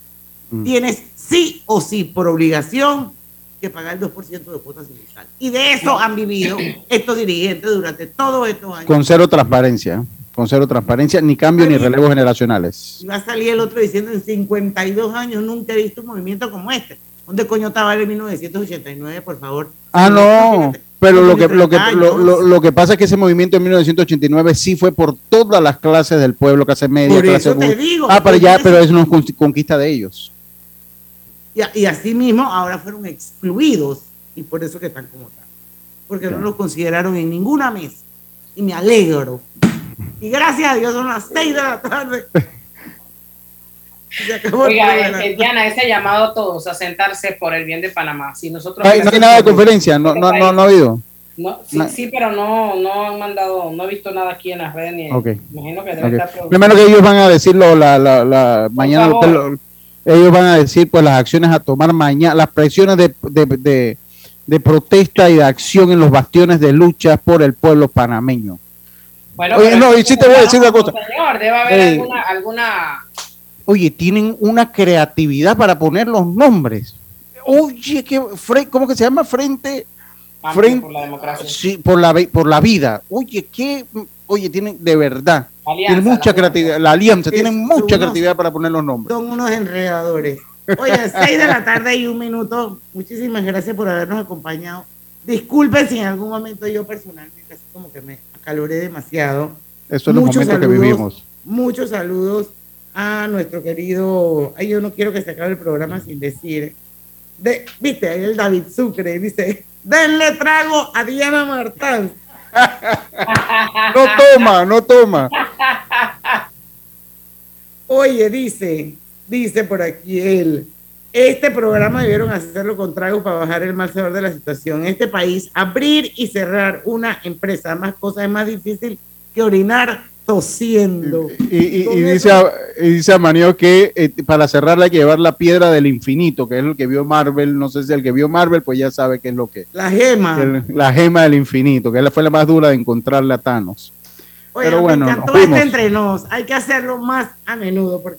Mm. Tienes sí o sí, por obligación, que pagar el 2% de cuotas sindicales. Y de eso han vivido *coughs* estos dirigentes durante todos estos años. Con cero transparencia. Con cero transparencia, ni cambio ni relevos generacionales. Y va a salir el otro diciendo en 52 años nunca he visto un movimiento como este. ¿Dónde coño estaba él en 1989, por favor? Ah, no, pero lo que, lo, que, lo, lo- lo que pasa es que ese movimiento en 1989 sí fue por todas las clases del pueblo, clase media, Por clase eso te digo, Ah, pero ya, pero es una conqui- conquista de ellos. Y así mismo ahora fueron excluidos y por eso que están como están. Porque no los consideraron en ninguna mesa. Y me alegro. Y gracias a Dios son las 6 de la tarde. Oiga, eh, eh, Diana, ese llamado a todos a sentarse por el bien de Panamá. Si nosotros No hay, no hay nada de conferencia, no, no, no, no ha habido. No, sí, sí, pero no, no han mandado, no he visto nada aquí en las redes ni Ok. imagino que debe Ok. estar. Primero que ellos van a decirlo la, la, la mañana, lo- ellos van a decir pues las acciones a tomar mañana, las presiones de, de, de, de protesta y de acción en los bastiones de lucha por el pueblo panameño. Bueno, Oye, no, y sí te voy a decir una cosa. Señor, debe haber Ey. alguna, alguna Oye, tienen una creatividad para poner los nombres. Oye, ¿qué, fre- ¿cómo que se llama? Frente, frente por la democracia. sí, por, la, por la vida. Oye, qué, oye, tienen de verdad. Alianza, tienen mucha la creatividad. La alianza, tienen mucha unos- creatividad para poner los nombres. Son unos enredadores. Oye, 6 de la tarde y un minuto. Muchísimas gracias por habernos acompañado. Disculpen si en algún momento yo personalmente así como que me acaloré demasiado. Eso es los Muchos momentos que vivimos. Muchos saludos a nuestro querido. Ay, yo no quiero que se acabe el programa sin decir. De, Viste, ahí el David Sucre dice: Denle trago a Diana Martán. *laughs* No toma, no toma. Oye, dice, dice por aquí él, este programa debieron hacerlo con tragos para bajar el mal sabor de la situación. En este país, abrir y cerrar una empresa, más cosas es más difícil que orinar tosiendo. Y, y- y dice, a, y dice a Manio que eh, para cerrarla hay que llevar la piedra del infinito, que es el que vio Marvel. No sé si el que vio Marvel, pues ya sabe qué es lo que La gema. el- la gema del infinito, que fue la más dura de encontrarle a Thanos. Oye, Pero bueno, me nos encantó fuimos. este entre nos. Hay que hacerlo más a menudo porque